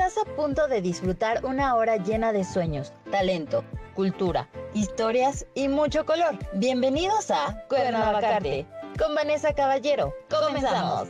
Estás a punto de disfrutar una hora llena de sueños, talento, cultura, historias y mucho color. Bienvenidos a Cuernavacarte con Vanessa Caballero. Comenzamos.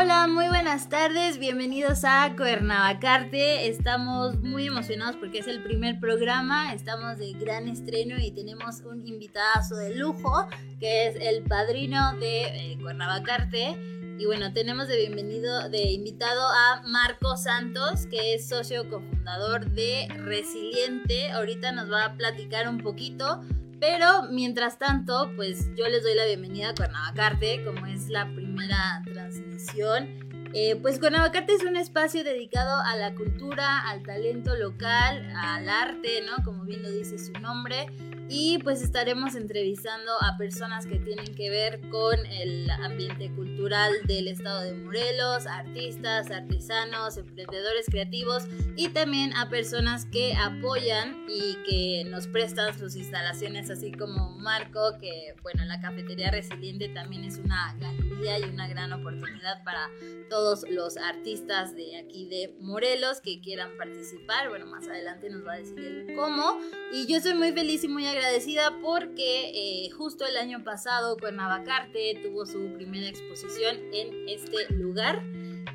Hola, muy buenas tardes, bienvenidos a Cuernavacarte. Estamos muy emocionados porque es el primer programa, estamos de gran estreno y tenemos un invitadazo de lujo que es el padrino de eh, Cuernavacarte. Y bueno, tenemos de bienvenido, de invitado a Marco Santos, que es socio cofundador de Resiliente. Ahorita nos va a platicar un poquito pero mientras tanto, pues yo les doy la bienvenida a Cuernavacarte, como es la primera transmisión. Eh, pues Cuernavacarte es un espacio dedicado a la cultura, al talento local, al arte, ¿no? Como bien lo dice su nombre y pues estaremos entrevistando a personas que tienen que ver con el ambiente cultural del estado de Morelos, artistas, artesanos, emprendedores creativos y también a personas que apoyan y que nos prestan sus instalaciones, así como Marco, que bueno, la cafetería resiliente también es una galería y una gran oportunidad para todos los artistas de aquí de Morelos que quieran participar. Bueno, más adelante nos va a decir el cómo. Y yo soy muy feliz y muy agradecida agradecida porque eh, justo el año pasado Cuernavacarte tuvo su primera exposición en este lugar.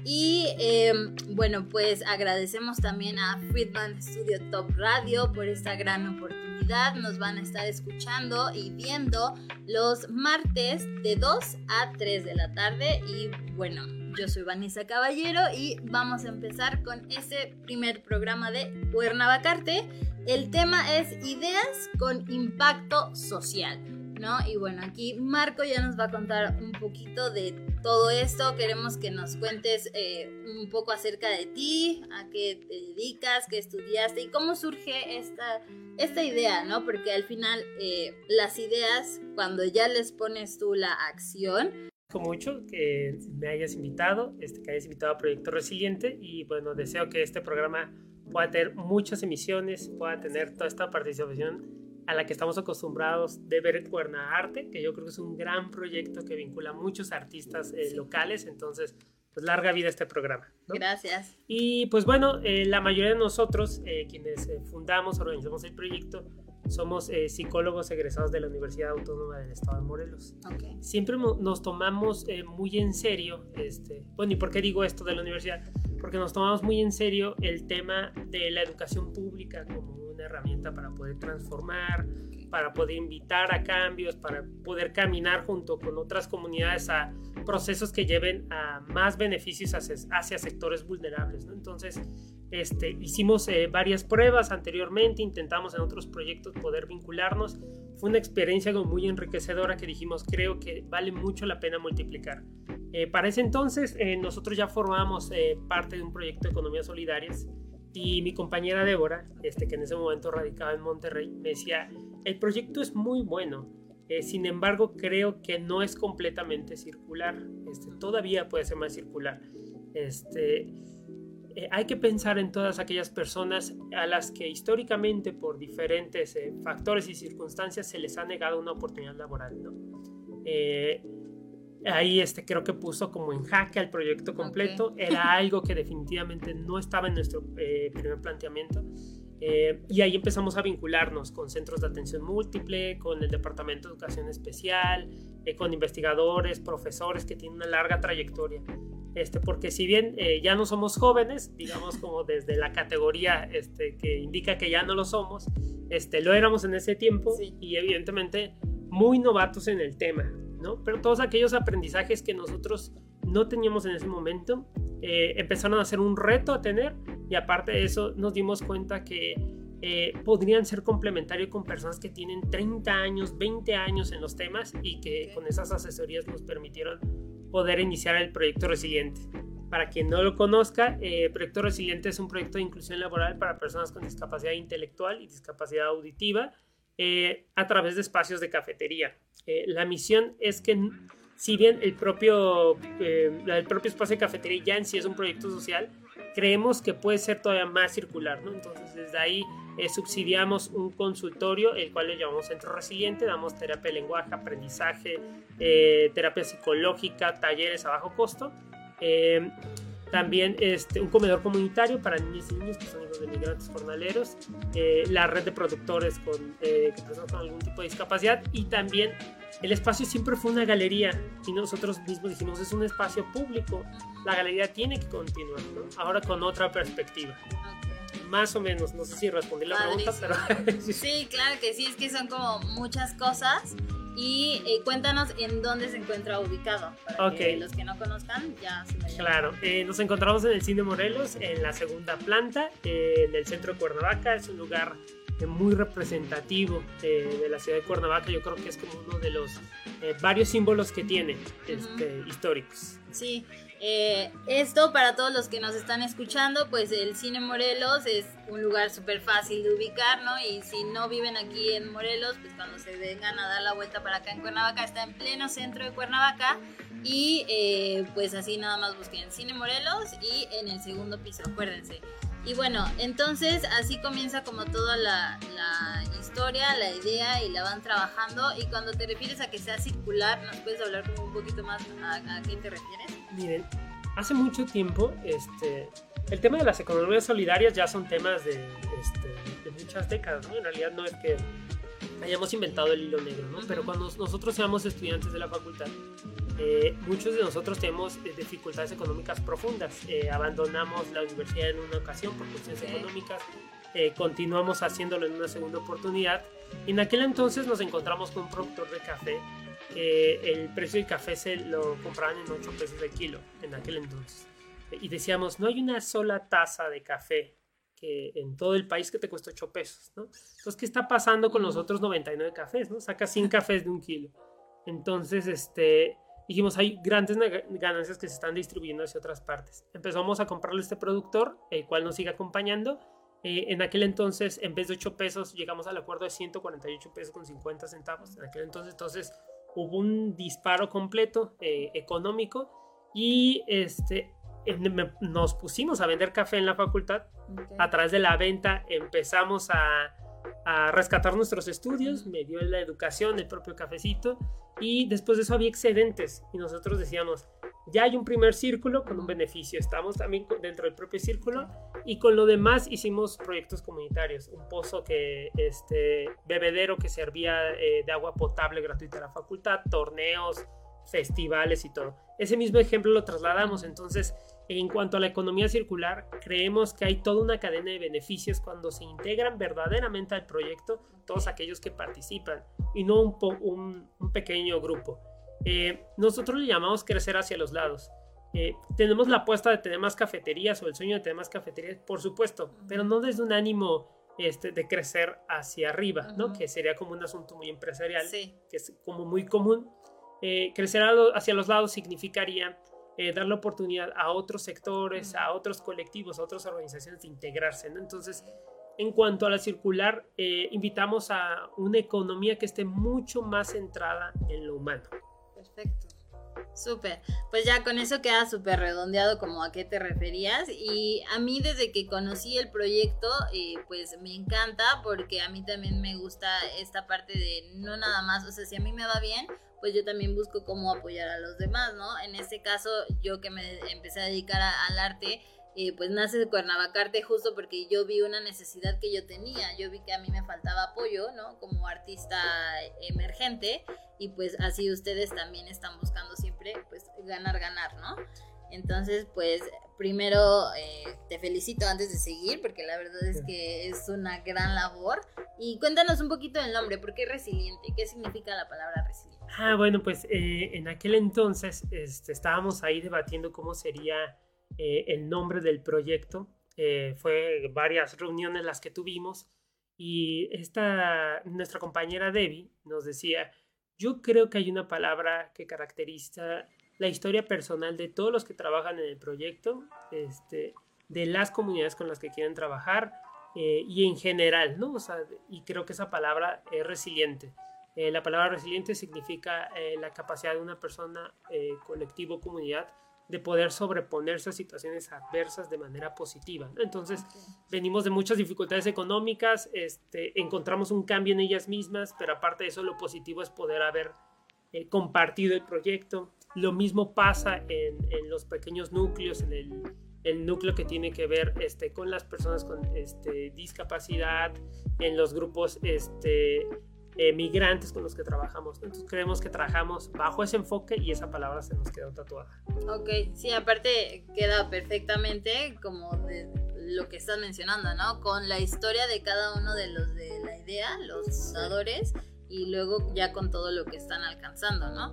Y em, bueno, pues agradecemos también a Friedman Studio Top Radio por esta gran oportunidad. Nos van a estar escuchando y viendo los martes de 2 a 3 de la tarde. Y bueno, yo soy Vanessa Caballero y vamos a empezar con ese primer programa de Cuernavacarte el tema es ideas con impacto social, ¿no? Y bueno, aquí Marco ya nos va a contar un poquito de todo esto. Queremos que nos cuentes eh, un poco acerca de ti, a qué te dedicas, qué estudiaste y cómo surge esta, esta idea, ¿no? Porque al final eh, las ideas, cuando ya les pones tú la acción, mucho que me hayas invitado, este, que hayas invitado a Proyecto Resiliente y bueno, deseo que este programa pueda tener muchas emisiones, pueda tener toda esta participación a la que estamos acostumbrados de ver en Cuerna Arte, que yo creo que es un gran proyecto que vincula a muchos artistas eh, locales, entonces pues larga vida este programa. Gracias. Y pues bueno, eh, la mayoría de nosotros, eh, quienes fundamos, organizamos el proyecto, somos psicólogos egresados de la Universidad Autónoma del Estado de Morelos. Okay. Siempre nos tomamos muy en serio, este, bueno, ¿y por qué digo esto de la universidad? porque nos tomamos muy en serio el tema de la educación pública como una herramienta para poder transformar, para poder invitar a cambios, para poder caminar junto con otras comunidades a procesos que lleven a más beneficios hacia, sectores vulnerables. Entonces, este, hicimos eh, varias pruebas anteriormente, intentamos en otros proyectos poder vincularnos. Fue una experiencia muy enriquecedora que dijimos, creo que vale mucho la pena multiplicar. Eh, para ese entonces eh, nosotros ya formábamos eh, parte de un proyecto de economía solidarias y mi compañera Débora, este, que en ese momento radicaba en Monterrey, me decía, el proyecto es muy bueno, sin embargo creo que no es completamente circular, este, todavía puede ser más circular. Este, hay que pensar en todas aquellas personas a las que históricamente por diferentes factores y circunstancias se les ha negado una oportunidad laboral. ¿no? ahí este, creo que puso como en jaque al proyecto completo. Era algo que definitivamente no estaba en nuestro eh, primer planteamiento. Eh, y ahí empezamos a vincularnos con centros de atención múltiple, con el Departamento de Educación Especial, eh, con investigadores, profesores que tienen una larga trayectoria. Este, porque si bien ya no somos jóvenes, digamos como desde la categoría este, que indica que ya no lo somos, este, lo éramos en ese tiempo y evidentemente muy novatos en el tema. Pero todos aquellos aprendizajes que nosotros no teníamos en ese momento eh, empezaron a ser un reto a tener y aparte de eso nos dimos cuenta que eh, podrían ser complementarios con personas que tienen 30 años, 20 años en los temas y que con esas asesorías nos permitieron poder iniciar el proyecto Resiliente. Para quien no lo conozca, eh, Proyecto Resiliente es un proyecto de inclusión laboral para personas con discapacidad intelectual y discapacidad auditiva eh, a través de espacios de cafetería. Eh, la misión es que, si bien el propio, eh, el propio espacio de cafetería ya en sí es un proyecto social, creemos que puede ser todavía más circular, ¿no? Entonces desde ahí eh, subsidiamos un consultorio, el cual le llamamos Centro Resiliente, damos terapia de lenguaje, aprendizaje, eh, terapia psicológica, talleres a bajo costo. Eh, también este, un comedor comunitario para niños y niños que son hijos de migrantes jornaleros, la red de productores con, que con algún tipo de discapacidad y también el espacio siempre fue una galería y nosotros mismos dijimos es un espacio público, la galería tiene que continuar, ¿no? ahora con otra perspectiva. Más o menos, no sé si respondí la pregunta, pero... sí, claro que sí, es que son como muchas cosas y eh, cuéntanos en dónde se encuentra ubicado, para que los que no conozcan ya se Claro, eh, nos encontramos en el Cine Morelos, en la segunda planta, eh, en el centro de Cuernavaca, es un lugar muy representativo de, la ciudad de Cuernavaca. Yo creo que es como uno de los eh, varios símbolos que tiene este, históricos. Sí, eh, esto para todos los que nos están escuchando, pues el Cine Morelos es un lugar súper fácil de ubicar, ¿no? Y si no viven aquí en Morelos, pues cuando se vengan a dar la vuelta para acá en Cuernavaca, está en pleno centro de Cuernavaca. Y eh, pues así nada más busquen Cine Morelos y en el segundo piso, acuérdense. Y bueno, entonces así comienza como toda la, historia, la idea y la van trabajando. Y cuando te refieres a que sea circular, ¿nos puedes hablar como un poquito más a, qué te refieres? Miren, hace mucho tiempo, este, el tema de las economías solidarias ya son temas de, este, de muchas décadas, ¿no? En realidad no es que hayamos inventado el hilo negro, ¿no? Pero cuando nosotros seamos estudiantes de la facultad, eh, muchos de nosotros tenemos eh, dificultades económicas profundas. Eh, abandonamos la universidad en una ocasión por cuestiones económicas, continuamos haciéndolo en una segunda oportunidad. Y en aquel entonces nos encontramos con un productor de café. el precio del café se lo compraban en 8 pesos de kilo en aquel entonces. Y decíamos, no hay una sola taza de café en todo el país que te cuesta 8 pesos, ¿no? Entonces, ¿qué está pasando con los otros 99 cafés, no? Saca 100 cafés de un kilo. Entonces, este, dijimos, hay grandes ganancias que se están distribuyendo hacia otras partes. Empezamos a comprarle este productor, el cual nos sigue acompañando. Eh, en aquel entonces, en vez de 8 pesos, llegamos al acuerdo de 148 pesos con 50 centavos. En aquel entonces, entonces hubo un disparo completo eh, económico y este, nos pusimos a vender café en la facultad. A través de la venta empezamos a, a rescatar nuestros estudios, me dio la educación, el propio cafecito y después de eso había excedentes y nosotros decíamos, ya hay un primer círculo con un beneficio, estamos también dentro del propio círculo y con lo demás hicimos proyectos comunitarios, un pozo que, este, bebedero que servía eh, de agua potable gratuita a la facultad, torneos, festivales y todo. Ese mismo ejemplo lo trasladamos, entonces en cuanto a la economía circular, creemos que hay toda una cadena de beneficios cuando se integran verdaderamente al proyecto todos aquellos que participan y no un, un, pequeño grupo. Eh, nosotros le llamamos crecer hacia los lados. Eh, tenemos la apuesta de tener más cafeterías o el sueño de tener más cafeterías, por supuesto, pero no desde un ánimo este, de crecer hacia arriba, ¿no? Que sería como un asunto muy empresarial, que es como muy común. Eh, crecer hacia los lados significaría eh, dar la oportunidad a otros sectores, a otros colectivos, a otras organizaciones de integrarse. ¿no? Entonces, en cuanto a la circular, eh, invitamos a una economía que esté mucho más centrada en lo humano. Perfecto. Súper, pues ya con eso queda súper redondeado como a qué te referías y a mí desde que conocí el proyecto eh, pues me encanta porque a mí también me gusta esta parte de no nada más, o sea si a mí me va bien pues yo también busco cómo apoyar a los demás, ¿no? En este caso, yo que me empecé a dedicar al arte, eh, pues nace de Cuernavacarte justo porque yo vi una necesidad que yo tenía, yo vi que a mí me faltaba apoyo, ¿no? Como artista emergente y pues así ustedes también están buscando siempre pues ganar, ganar, ¿no? Entonces, pues primero eh, te felicito antes de seguir, porque la verdad es que es una gran labor. Y cuéntanos un poquito del nombre, ¿por qué resiliente? ¿Qué significa la palabra resiliente? Ah, bueno, pues eh, en aquel entonces este, estábamos ahí debatiendo cómo sería eh, el nombre del proyecto. fue varias reuniones las que tuvimos y esta, nuestra compañera Debbie nos decía, yo creo que hay una palabra que caracteriza la historia personal de todos los que trabajan en el proyecto, este, de las comunidades con las que quieren trabajar eh, y en general, ¿no? O sea, y creo que esa palabra es resiliente. Eh, la palabra resiliente significa eh, la capacidad de una persona, colectivo, comunidad, de poder sobreponerse a situaciones adversas de manera positiva. Entonces, venimos de muchas dificultades económicas, este, encontramos un cambio en ellas mismas, pero aparte de eso, lo positivo es poder haber eh, compartido el proyecto. Lo mismo pasa en, en los pequeños núcleos, en el, el, núcleo que tiene que ver este, con las personas con este, discapacidad, en los grupos este, eh, migrantes con los que trabajamos. Entonces creemos que trabajamos bajo ese enfoque y esa palabra se nos quedó tatuada. Ok, sí, aparte queda perfectamente como de lo que estás mencionando, ¿no? Con la historia de cada uno de los de la idea, los fundadores, y luego ya con todo lo que están alcanzando, ¿no?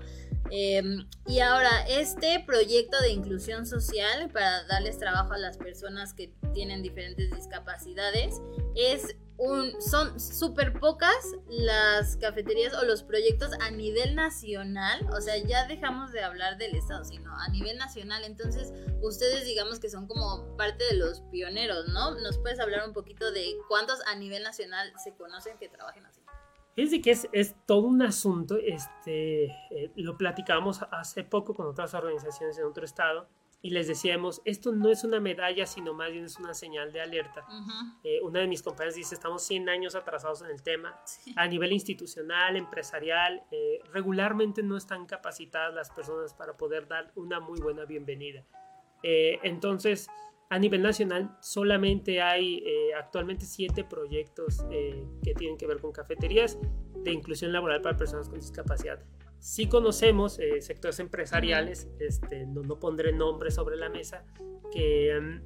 Em, y ahora, este proyecto de inclusión social para darles trabajo a las personas que tienen diferentes discapacidades es un, son súper pocas las cafeterías o los proyectos a nivel nacional, o sea, ya dejamos de hablar del Estado, sino a nivel nacional, entonces ustedes digamos que son como parte de los pioneros, ¿no? ¿Nos puedes hablar un poquito de cuántos a nivel nacional se conocen que trabajen así? Fíjense que es, es, todo un asunto, este, eh, lo platicamos hace poco con otras organizaciones en otro estado y les decíamos, esto no es una medalla, sino más bien es una señal de alerta. eh, una de mis compañeras dice, estamos 100 años atrasados en el tema. Sí. A nivel institucional, empresarial, eh, regularmente no están capacitadas las personas para poder dar una muy buena bienvenida. Eh, entonces, a nivel nacional solamente hay eh, actualmente siete proyectos eh, que tienen que ver con cafeterías de inclusión laboral para personas con discapacidad. Sí conocemos eh, sectores empresariales, este, no, no, pondré nombres sobre la mesa, que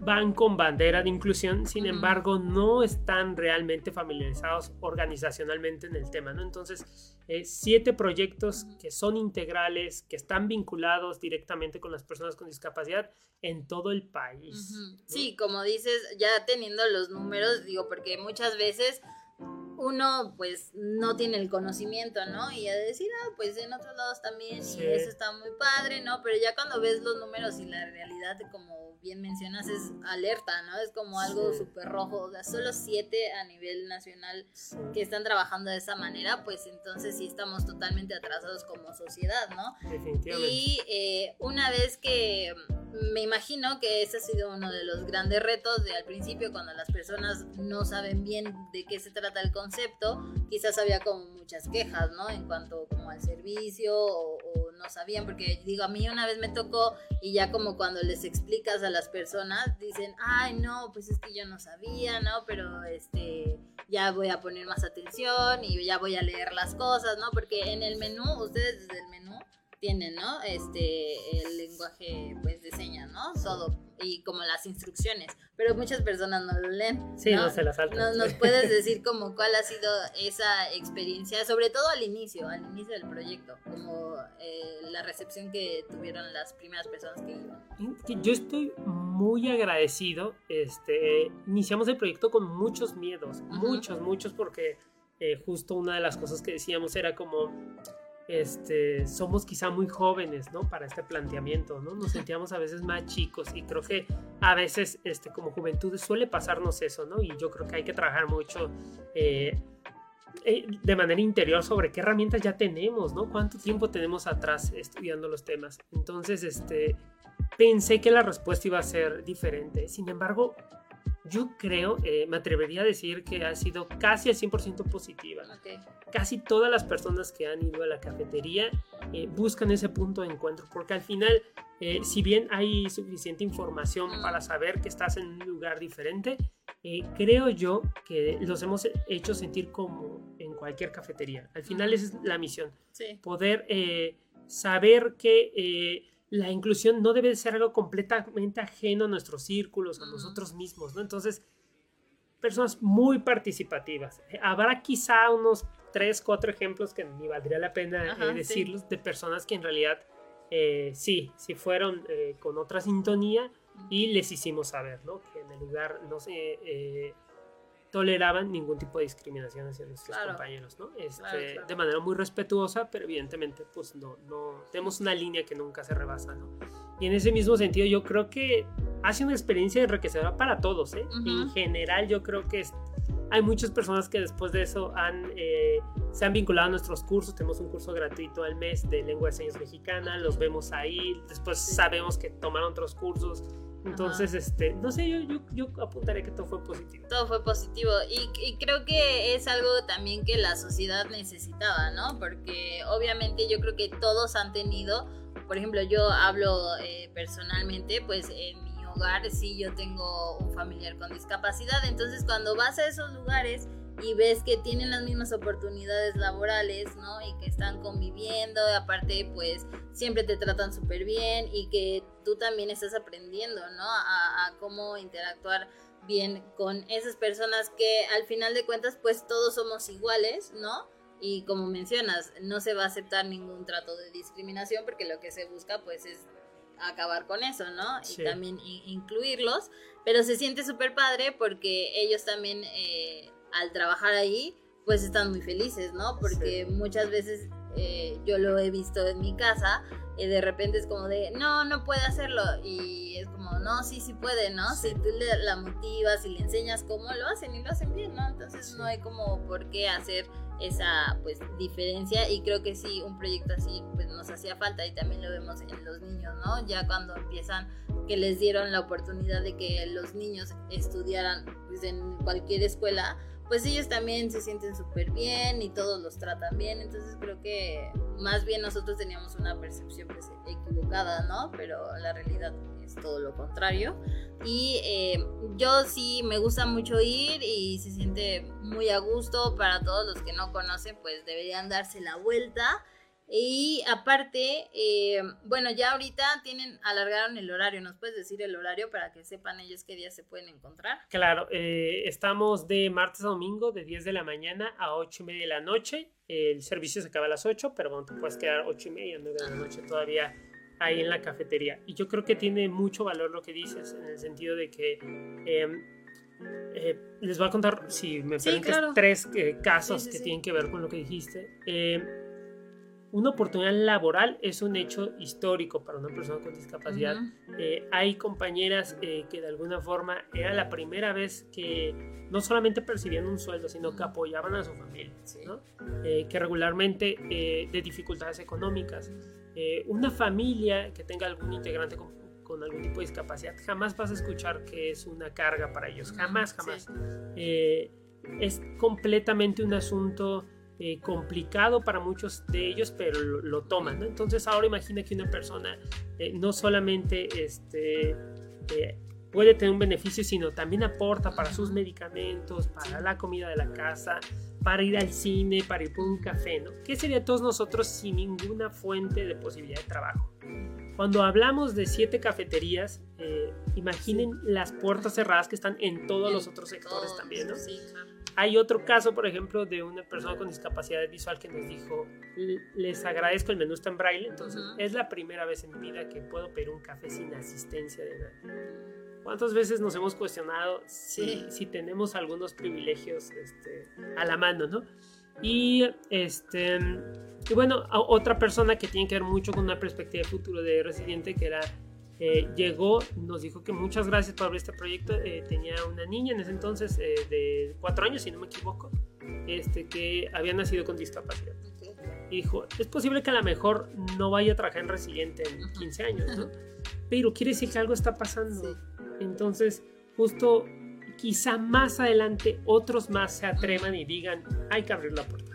van con bandera de inclusión, sin embargo no están realmente familiarizados organizacionalmente en el tema, ¿no? Entonces, eh, siete proyectos que son integrales, que están vinculados directamente con las personas con discapacidad en todo el país. Uh -huh. ¿no? Sí, como dices, ya teniendo los números, digo, porque muchas veces uno pues no tiene el conocimiento, ¿no? Y a decir, ah, pues en otros lados también, sí. y eso está muy padre, ¿no? Pero ya cuando ves los números y la realidad, como bien mencionas, es alerta, ¿no? Es como algo súper sí. rojo, o sea, solo siete a nivel nacional sí. que están trabajando de esa manera, pues entonces sí estamos totalmente atrasados como sociedad, ¿no? Definitivamente. Y eh, una vez que me imagino que ese ha sido uno de los grandes retos de al principio cuando las personas no saben bien de qué se trata el concepto, quizás había como muchas quejas, ¿no? En cuanto como al servicio o, no sabían, porque digo, a mí una vez me tocó y ya como cuando les explicas a las personas, dicen, ay, no, pues es que yo no sabía, ¿no? Pero este, ya voy a poner más atención y ya voy a leer las cosas, ¿no? Porque en el menú, ustedes desde el menú tienen, ¿no? Este, el lenguaje, pues, de señas, ¿no? Todo, y como las instrucciones, pero muchas personas no lo leen. Sí, no, no se las saltan. ¿Nos, ¿Nos, puedes decir como cuál ha sido esa experiencia, sobre todo al inicio, al inicio del proyecto, como eh, la recepción que tuvieron las primeras personas que iban? Yo estoy muy agradecido, este, iniciamos el proyecto con muchos miedos, muchos, muchos, porque eh, justo una de las cosas que decíamos era como este, somos quizá muy jóvenes, ¿no? Para este planteamiento, ¿no? Nos sentíamos a veces más chicos y creo que a veces, este, como juventud suele pasarnos eso, ¿no? Y yo creo que hay que trabajar mucho eh, eh, de manera interior sobre qué herramientas ya tenemos, ¿no? Cuánto tiempo tenemos atrás estudiando los temas. Entonces, este, pensé que la respuesta iba a ser diferente. Sin embargo, yo creo, eh, me atrevería a decir que ha sido casi al 100% positiva. Okay. Casi todas las personas que han ido a la cafetería eh, buscan ese punto de encuentro, porque al final, eh, si bien hay suficiente información para saber que estás en un lugar diferente, eh, creo yo que los hemos hecho sentir como en cualquier cafetería. Al final esa es la misión, sí. poder eh, saber que la inclusión no debe ser algo completamente ajeno a nuestros círculos, a nosotros mismos, ¿no? Entonces, personas muy participativas. Habrá quizá unos tres, cuatro ejemplos que ni valdría la pena Ajá, eh, decirlos, sí. de personas que en realidad eh, sí, sí fueron eh, con otra sintonía y les hicimos saber, ¿no? Que en el lugar no se eh, toleraban ningún tipo de discriminación hacia nuestros claro. compañeros, ¿no? Este, claro, claro. De manera muy respetuosa, pero evidentemente, pues no, no, tenemos una línea que nunca se rebasa, ¿no? Y en ese mismo sentido, yo creo que hace una experiencia enriquecedora para todos, ¿eh? Uh -huh. En general, yo creo que es, hay muchas personas que después de eso han, eh, se han vinculado a nuestros cursos. Tenemos un curso gratuito al mes de lengua de señas mexicana, los vemos ahí, después sabemos que tomaron otros cursos. Entonces, este, no sé, yo, yo, yo, apuntaré que todo fue positivo. Todo fue positivo y, y, creo que es algo también que la sociedad necesitaba, ¿no? Porque obviamente yo creo que todos han tenido, por ejemplo, yo hablo eh, personalmente, pues en lugar sí yo tengo un familiar con discapacidad, entonces cuando vas a esos lugares y ves que tienen las mismas oportunidades laborales, ¿no? Y que están conviviendo, aparte pues siempre te tratan súper bien y que tú también estás aprendiendo, ¿no? A, a, cómo interactuar bien con esas personas que al final de cuentas pues todos somos iguales, ¿no? Y como mencionas, no se va a aceptar ningún trato de discriminación porque lo que se busca pues es acabar con eso, ¿no? Y también incluirlos, pero se siente súper padre porque ellos también eh, al trabajar ahí, pues están muy felices, ¿no? Porque muchas veces eh, yo lo he visto en mi casa y de repente es como de, no, no puede hacerlo. Y es como, no, sí, sí puede, ¿no? Si tú le, la motivas y le enseñas cómo lo hacen y lo hacen bien, ¿no? Entonces no hay como por qué hacer esa pues diferencia y creo que sí un proyecto así pues nos hacía falta y también lo vemos en los niños no ya cuando empiezan que les dieron la oportunidad de que los niños estudiaran pues en cualquier escuela pues ellos también se sienten súper bien y todos los tratan bien, entonces creo que más bien nosotros teníamos una percepción pues, equivocada, ¿no? Pero la realidad es todo lo contrario. Y eh, yo sí me gusta mucho ir y se siente muy a gusto para todos los que no conocen, pues deberían darse la vuelta. Y aparte, eh, bueno, ya ahorita tienen, alargaron el horario. ¿Nos puedes decir el horario para que sepan ellos qué días se pueden encontrar? Claro, eh, estamos de martes a domingo de 10 de la mañana a 8 y media de la noche. El servicio se acaba a las 8, pero bueno, te puedes quedar 8 y media, 9 de la noche todavía ahí en la cafetería. Y yo creo que tiene mucho valor lo que dices, en el sentido de que... Em, eh, les voy a contar, si me permites, tres casos que tienen que ver con lo que dijiste. Eh, una oportunidad laboral es un hecho histórico para una persona con discapacidad. Eh, hay compañeras eh, que de alguna forma era la primera vez que no solamente percibían un sueldo, sino que apoyaban a su familia, eh, que regularmente de dificultades económicas. una familia que tenga algún integrante con, con, algún tipo de discapacidad, jamás vas a escuchar que es una carga para ellos, jamás, jamás. es completamente un asunto eh, complicado para muchos de ellos, pero lo, toman. Entonces ahora imagina que una persona eh, no solamente este, eh, puede tener un beneficio, sino también aporta para sus medicamentos, para la comida de la casa, para ir al cine, para ir por un café. ¿no? ¿Qué sería todos nosotros sin ninguna fuente de posibilidad de trabajo? Cuando hablamos de siete cafeterías, imaginen las puertas cerradas que están en todos los otros sectores también, ¿no? Hay otro caso, por ejemplo, de una persona con discapacidad visual que nos dijo, les agradezco, el menú está en braille, entonces es la primera vez en mi vida que puedo pedir un café sin asistencia de nadie. ¿Cuántas veces nos hemos cuestionado si, si tenemos algunos privilegios este, a la mano, no? Y, este, y bueno, otra persona que tiene que ver mucho con una perspectiva de futuro de residente, que era eh, llegó, nos dijo que muchas gracias por abrir este proyecto. Eh, tenía una niña en ese entonces eh, de cuatro años, si no me equivoco, este, que había nacido con discapacidad. Y dijo, es posible que a lo mejor no vaya a trabajar en residente en 15 años, ¿no? Pero quiere decir que algo está pasando. Entonces, justo quizá más adelante otros más se atrevan y digan, hay que abrir la puerta.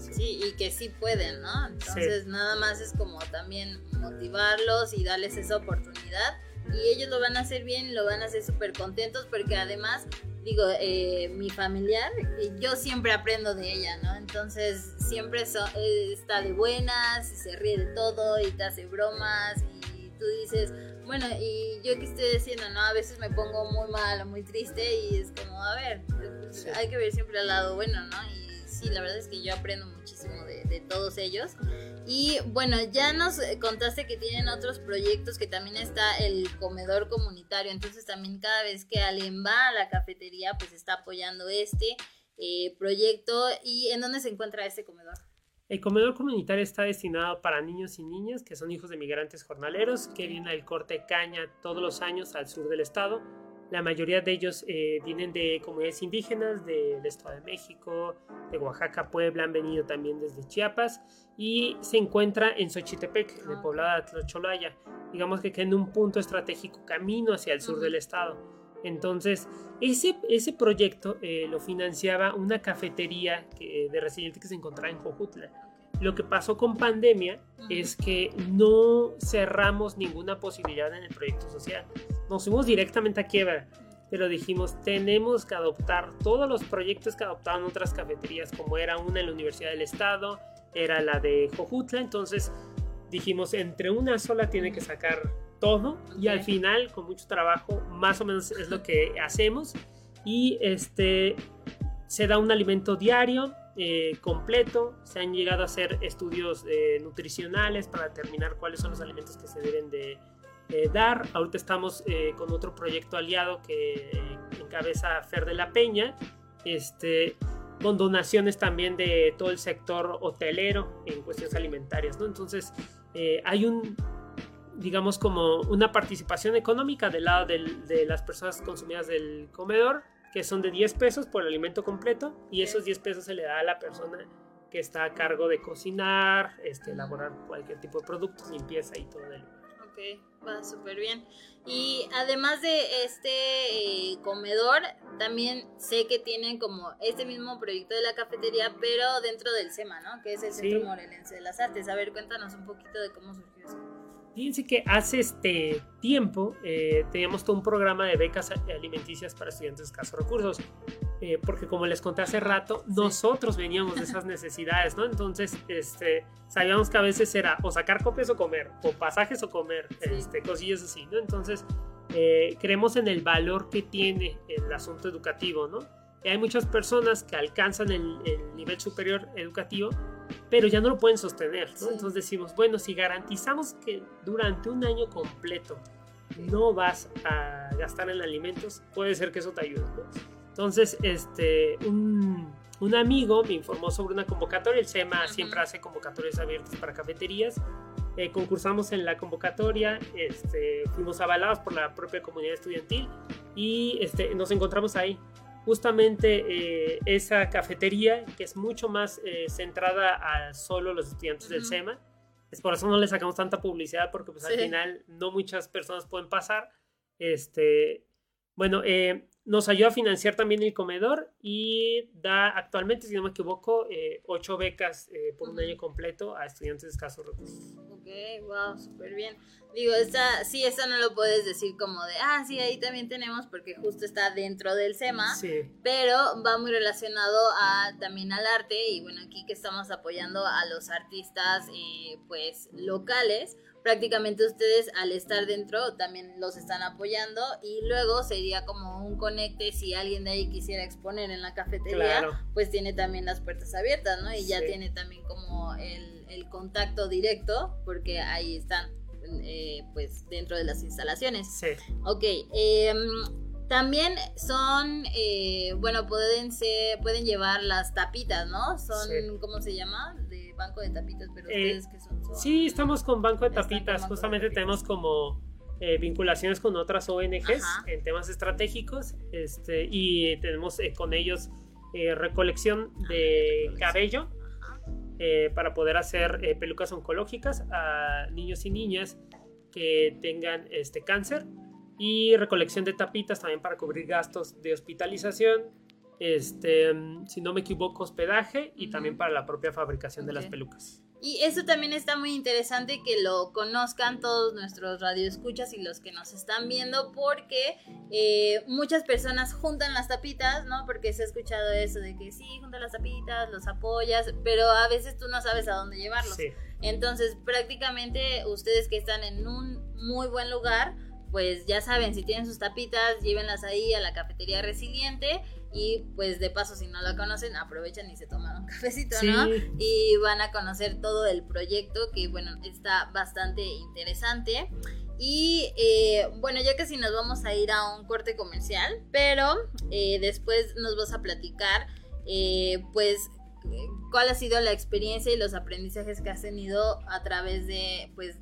Sí, y que sí pueden, ¿no? Entonces nada más es como también motivarlos y darles esa oportunidad y ellos lo van a hacer bien, lo van a hacer súper contentos porque además, digo, eh, mi familiar, yo siempre aprendo de ella, ¿no? Entonces siempre eh, está de buenas y se ríe de todo y te hace bromas y tú dices, bueno, y yo qué estoy diciendo, ¿no? A veces me pongo muy mal o muy triste y es como, a ver, pues, hay que ver siempre al lado bueno, ¿no? Y sí, la verdad es que yo aprendo muchísimo de, todos ellos. Y bueno, ya nos contaste que tienen otros proyectos, que también está el comedor comunitario, entonces también cada vez que alguien va a la cafetería, pues está apoyando este eh, proyecto. ¿Y en dónde se encuentra este comedor? El comedor comunitario está destinado para niños y niñas que son hijos de migrantes jornaleros que vienen al corte caña todos los años al sur del estado La mayoría de ellos eh, vienen de comunidades indígenas del Estado de México, de Oaxaca, Puebla, han venido también desde Chiapas y se encuentra en Xochitepec, en el poblado de Tlocholaya. Digamos que queda en un punto estratégico camino hacia el sur del estado. Entonces, ese, ese proyecto eh, lo financiaba una cafetería que, de residentes que se encontraba en Jojutla. Lo que pasó con pandemia es que no cerramos ninguna posibilidad en el proyecto social. Nos fuimos directamente a quiebra, pero dijimos, tenemos que adoptar todos los proyectos que adoptaban otras cafeterías, como era una en la Universidad del Estado, era la de Jojutla, entonces dijimos, entre una sola tiene que sacar todo y al final, con mucho trabajo, más o menos es lo que hacemos y este se da un alimento diario eh, completo, se han llegado a hacer estudios eh, nutricionales para determinar cuáles son los alimentos que se deben de dar. Ahorita estamos eh, con otro proyecto aliado que encabeza Fer de la Peña, este, con donaciones también de todo el sector hotelero en cuestiones alimentarias. ¿no? Entonces, hay un, digamos, como una participación económica del lado de las personas consumidas del comedor, que son de 10 pesos por el alimento completo, y esos 10 pesos se le da a la persona que está a cargo de cocinar, este, elaborar cualquier tipo de productos, limpieza y todo el Ok, va súper bien. Y además de este eh, comedor, también sé que tienen como este mismo proyecto de la cafetería, pero dentro del SEMA, ¿no? Que es el Centro Morelense de las Artes. A ver, cuéntanos un poquito de cómo surgió eso. Fíjense que hace este tiempo eh, teníamos todo un programa de becas alimenticias para estudiantes de escasos recursos, eh, porque como les conté hace rato, nosotros veníamos de esas necesidades, ¿no? Entonces, este, sabíamos que a veces era o sacar copias o comer, o pasajes o comer, este, cosillas así, ¿no? Entonces, eh, creemos en el valor que tiene el asunto educativo, ¿no? hay muchas personas que alcanzan el, nivel superior educativo, pero ya no lo pueden sostener. Entonces decimos, bueno, si garantizamos que durante un año completo no vas a gastar en alimentos, puede ser que eso te ayude. Entonces, este, un, un, amigo me informó sobre una convocatoria. El SEMA siempre hace convocatorias abiertas para cafeterías. Eh, concursamos en la convocatoria, este, fuimos avalados por la propia comunidad estudiantil y este, nos encontramos ahí justamente eh, esa cafetería que es mucho más eh, centrada a solo los estudiantes del SEMA. Es por eso no le sacamos tanta publicidad porque pues al final no muchas personas pueden pasar. Este, bueno, eh, nos ayuda a financiar también el comedor y da actualmente, si no me equivoco, ocho becas por un año completo a estudiantes de escasos recursos. Ok, wow, súper bien. Digo, esta, sí, esta no lo puedes decir como de, ah, sí, ahí también tenemos porque justo está dentro del SEMA, pero va muy relacionado a, también al arte y bueno, aquí que estamos apoyando a los artistas eh, pues locales, prácticamente ustedes al estar dentro también los están apoyando y luego sería como un conecte si alguien de ahí quisiera exponer en la cafetería, pues tiene también las puertas abiertas, ¿no? Y ya tiene también como el, el contacto directo porque ahí están eh, pues dentro de las instalaciones. Sí. Ok. Em, también son, eh, bueno, pueden ser, pueden llevar las tapitas, ¿no? Son, ¿cómo se llama? De banco de tapitas, pero eh, ustedes que son, Sí, estamos con banco de tapitas. Justamente tenemos como vinculaciones con otras ONGs en temas estratégicos este, y tenemos con ellos recolección de cabello eh, para poder hacer eh, pelucas oncológicas a niños y niñas que tengan este cáncer y recolección de tapitas también para cubrir gastos de hospitalización, este, si no me equivoco, hospedaje y también para la propia fabricación de las pelucas. Y eso también está muy interesante que lo conozcan todos nuestros radioescuchas y los que nos están viendo, porque eh, muchas personas juntan las tapitas, ¿no? Porque se ha escuchado eso de que sí, juntan las tapitas, los apoyas, pero a veces tú no sabes a dónde llevarlos. Entonces, prácticamente ustedes que están en un muy buen lugar, pues ya saben, si tienen sus tapitas, llévenlas ahí a la cafetería resiliente y pues de paso si no la conocen aprovechan y se toman un cafecito, ¿no? Y van a conocer todo el proyecto que bueno, está bastante interesante. Y eh, bueno, ya que si nos vamos a ir a un corte comercial, pero eh, después nos vas a platicar eh, pues cuál ha sido la experiencia y los aprendizajes que has tenido a través de pues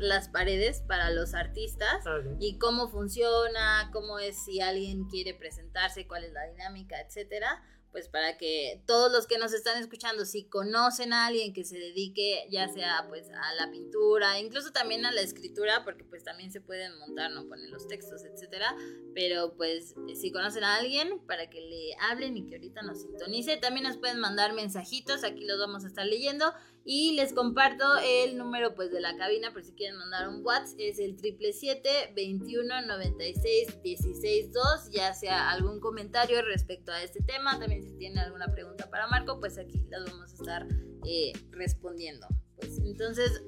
las paredes para los artistas Ah, ok. y cómo funciona, cómo es si alguien quiere presentarse, cuál es la dinámica, etcétera. Pues para que todos los que nos están escuchando, si conocen a alguien que se dedique ya sea pues a la pintura, incluso también a la escritura, porque pues también se pueden montar, no ponen los textos, etcétera, pero pues si conocen a alguien para que le hablen y que ahorita nos sintonice, también nos pueden mandar mensajitos, aquí los vamos a estar leyendo y les comparto el número pues de la cabina por si quieren mandar un WhatsApp, es el 777 21 96 16 2, ya sea algún comentario respecto a este tema, también si tienen alguna pregunta para Marco, pues aquí las vamos a estar eh, respondiendo. Pues entonces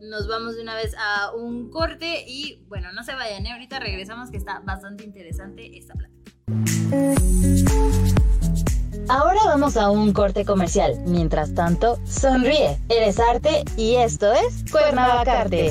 nos vamos de una vez a un corte y bueno, no se vayan, ¿eh? ahorita regresamos que está bastante interesante esta plática. Ahora vamos a un corte comercial. Mientras tanto, sonríe. Eres arte y esto es Cuernavacarte.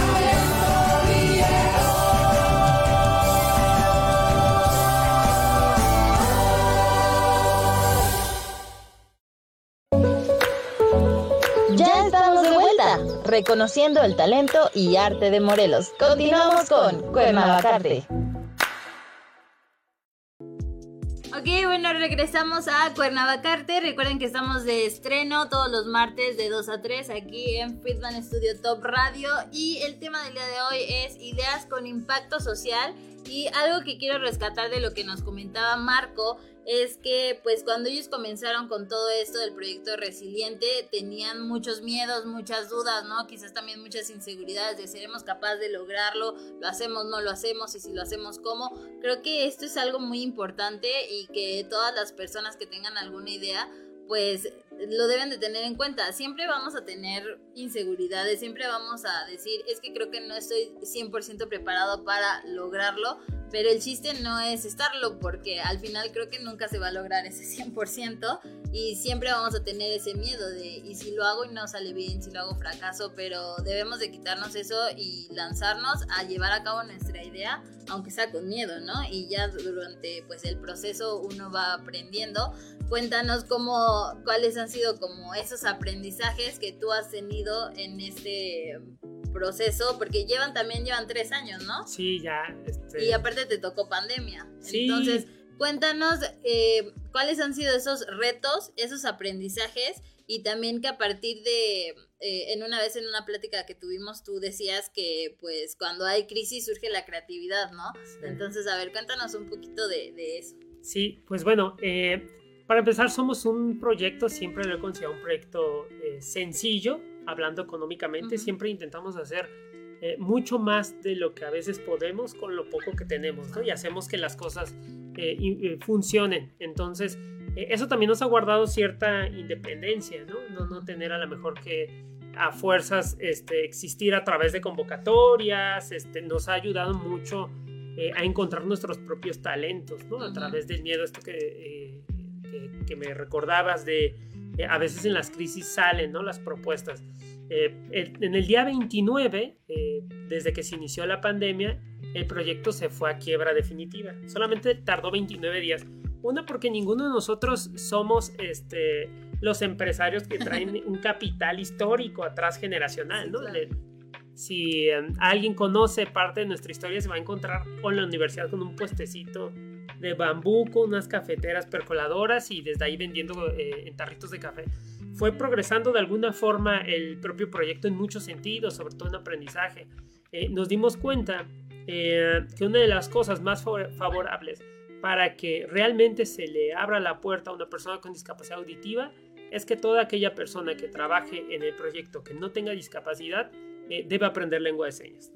Reconociendo el talento y arte de Morelos. Continuamos con Cuernavacarte. Ok, bueno, regresamos a Cuernavacarte. Recuerden que estamos de estreno todos los martes de 2 a 3 aquí en Friedman Studio Top Radio. Y el tema del día de hoy es ideas con impacto social. Y algo que quiero rescatar de lo que nos comentaba Marco es que pues cuando ellos comenzaron con todo esto del proyecto resiliente tenían muchos miedos, muchas dudas, ¿no? Quizás también muchas inseguridades de seremos capaces de lograrlo, lo hacemos, no lo hacemos y si lo hacemos, ¿cómo? Creo que esto es algo muy importante y que todas las personas que tengan alguna idea pues lo deben de tener en cuenta. Siempre vamos a tener inseguridades, siempre vamos a decir, es que creo que no estoy 100% preparado para lograrlo, pero el chiste no es estarlo porque al final creo que nunca se va a lograr ese 100% y siempre vamos a tener ese miedo de y si lo hago y no sale bien, si lo hago fracaso, pero debemos de quitarnos eso y lanzarnos a llevar a cabo nuestra idea, aunque sea con miedo, ¿no? Y ya durante pues el proceso uno va aprendiendo. Cuéntanos cómo cuáles han sido como esos aprendizajes que tú has tenido en este proceso, porque llevan también llevan tres años, ¿no? Sí, ya. Este... Y aparte te tocó pandemia. Sí. Entonces, cuéntanos eh, cuáles han sido esos retos, esos aprendizajes y también que a partir de, eh, en una vez en una plática que tuvimos, tú decías que pues cuando hay crisis surge la creatividad, ¿no? Sí. Entonces, a ver, cuéntanos un poquito de, de eso. Sí, pues bueno, eh, para empezar somos un proyecto, siempre lo he considerado un proyecto eh, sencillo, hablando económicamente, siempre intentamos hacer eh, mucho más de lo que a veces podemos con lo poco que tenemos, ¿no? Y hacemos que las cosas funcionen. Entonces, eso también nos ha guardado cierta independencia, ¿no? ¿no? No tener a lo mejor que a fuerzas este, existir a través de convocatorias, este, nos ha ayudado mucho eh, a encontrar nuestros propios talentos, ¿no? A través del miedo, esto que, eh, que, me recordabas de, eh, a veces en las crisis salen, ¿no? Las propuestas. en el día 29, desde que se inició la pandemia, el proyecto se fue a quiebra definitiva. Solamente tardó 29 días. Una porque ninguno de nosotros somos este, los empresarios que traen un capital histórico atrás generacional, ¿no? si em, alguien conoce parte de nuestra historia, se va a encontrar con la universidad con un puestecito de bambú, con unas cafeteras percoladoras y desde ahí vendiendo eh, en tarritos de café. Fue progresando de alguna forma el propio proyecto en muchos sentidos, sobre todo en aprendizaje. Eh, nos dimos cuenta eh, que una de las cosas más favorables para que realmente se le abra la puerta a una persona con discapacidad auditiva es que toda aquella persona que trabaje en el proyecto que no tenga discapacidad eh, debe aprender lengua de señas.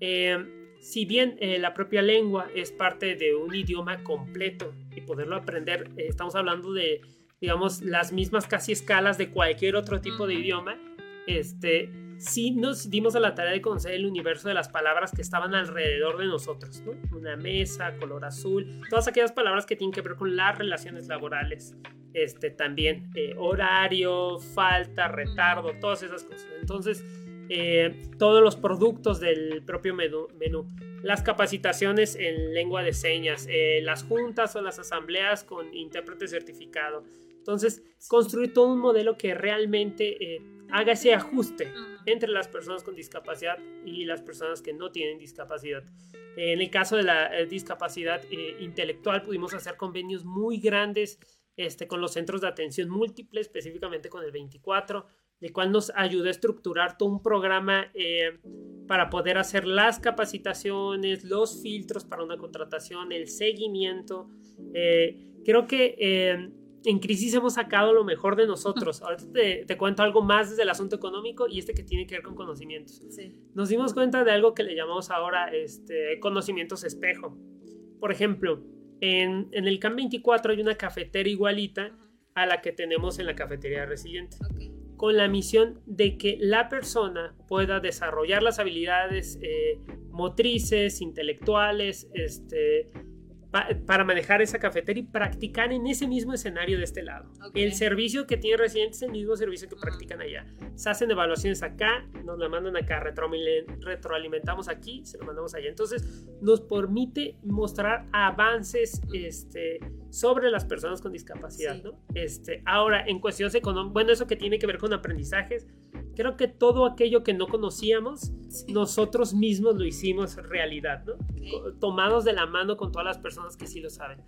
Eh, si bien eh, la propia lengua es parte de un idioma completo y poderlo aprender, estamos hablando de, digamos, las mismas casi escalas de cualquier otro tipo de idioma, este, sí nos dimos a la tarea de conocer el universo de las palabras que estaban alrededor de nosotros, Una mesa, color azul, todas aquellas palabras que tienen que ver con las relaciones laborales, este, también horario, falta, retardo, todas esas cosas. Entonces, eh, todos los productos del propio menú, las capacitaciones en lengua de señas, eh, las juntas o las asambleas con intérprete certificado. Entonces, construir todo un modelo que realmente eh, haga ese ajuste entre las personas con discapacidad y las personas que no tienen discapacidad. En el caso de la discapacidad intelectual, pudimos hacer convenios muy grandes este, con los centros de atención múltiple, específicamente con el 24, el cual nos ayuda a estructurar todo un programa eh, para poder hacer las capacitaciones, los filtros para una contratación, el seguimiento. Eh, creo que eh, en crisis hemos sacado lo mejor de nosotros. Ahora te, te, cuento algo más desde el asunto económico y este que tiene que ver con conocimientos. Nos dimos cuenta de algo que le llamamos ahora este, conocimientos espejo. Por ejemplo, en, en el CAM 24 hay una cafetera igualita a la que tenemos en la cafetería Resiliente con la misión de que la persona pueda desarrollar las habilidades eh, motrices, intelectuales, este, para manejar esa cafetería y practicar en ese mismo escenario de este lado. El servicio que tiene residentes es el mismo servicio que practican allá. Se hacen evaluaciones acá, nos la mandan acá, retroalimentamos aquí, se lo mandamos allá. Entonces nos permite mostrar avances este, sobre las personas con discapacidad. ¿no? Este, ahora, en cuestiones económicas, bueno, eso que tiene que ver con aprendizajes, creo que todo aquello que no conocíamos, nosotros mismos lo hicimos realidad, ¿no? Tomados de la mano con todas las personas que sí lo saben.